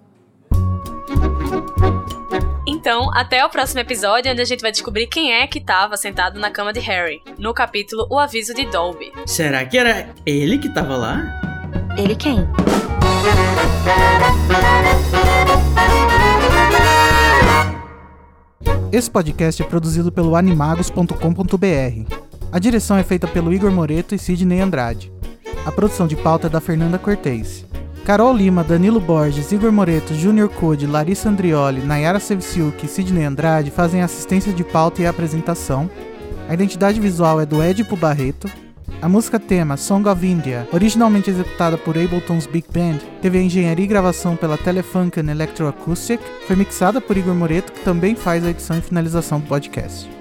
A: Então, até o próximo episódio, onde a gente vai descobrir quem é que tava sentado na cama de Harry, no capítulo O Aviso de Dolby.
C: Será que era ele que tava lá?
B: Ele quem?
D: Esse podcast é produzido pelo animagos.com.br. A direção é feita pelo Igor Moreto e Sidney Andrade. A produção de pauta é da Fernanda Cortez. Carol Lima, Danilo Borges, Igor Moreto, Júnior Code, Larissa Andrioli, Nayara Sevciuk e Sidney Andrade fazem assistência de pauta e apresentação. A identidade visual é do Edipo Barreto. A música tema Song of India, originalmente executada por Ableton's Big Band, teve a engenharia e gravação pela Telefunken Electroacoustic, foi mixada por Igor Moreto, que também faz a edição e finalização do podcast.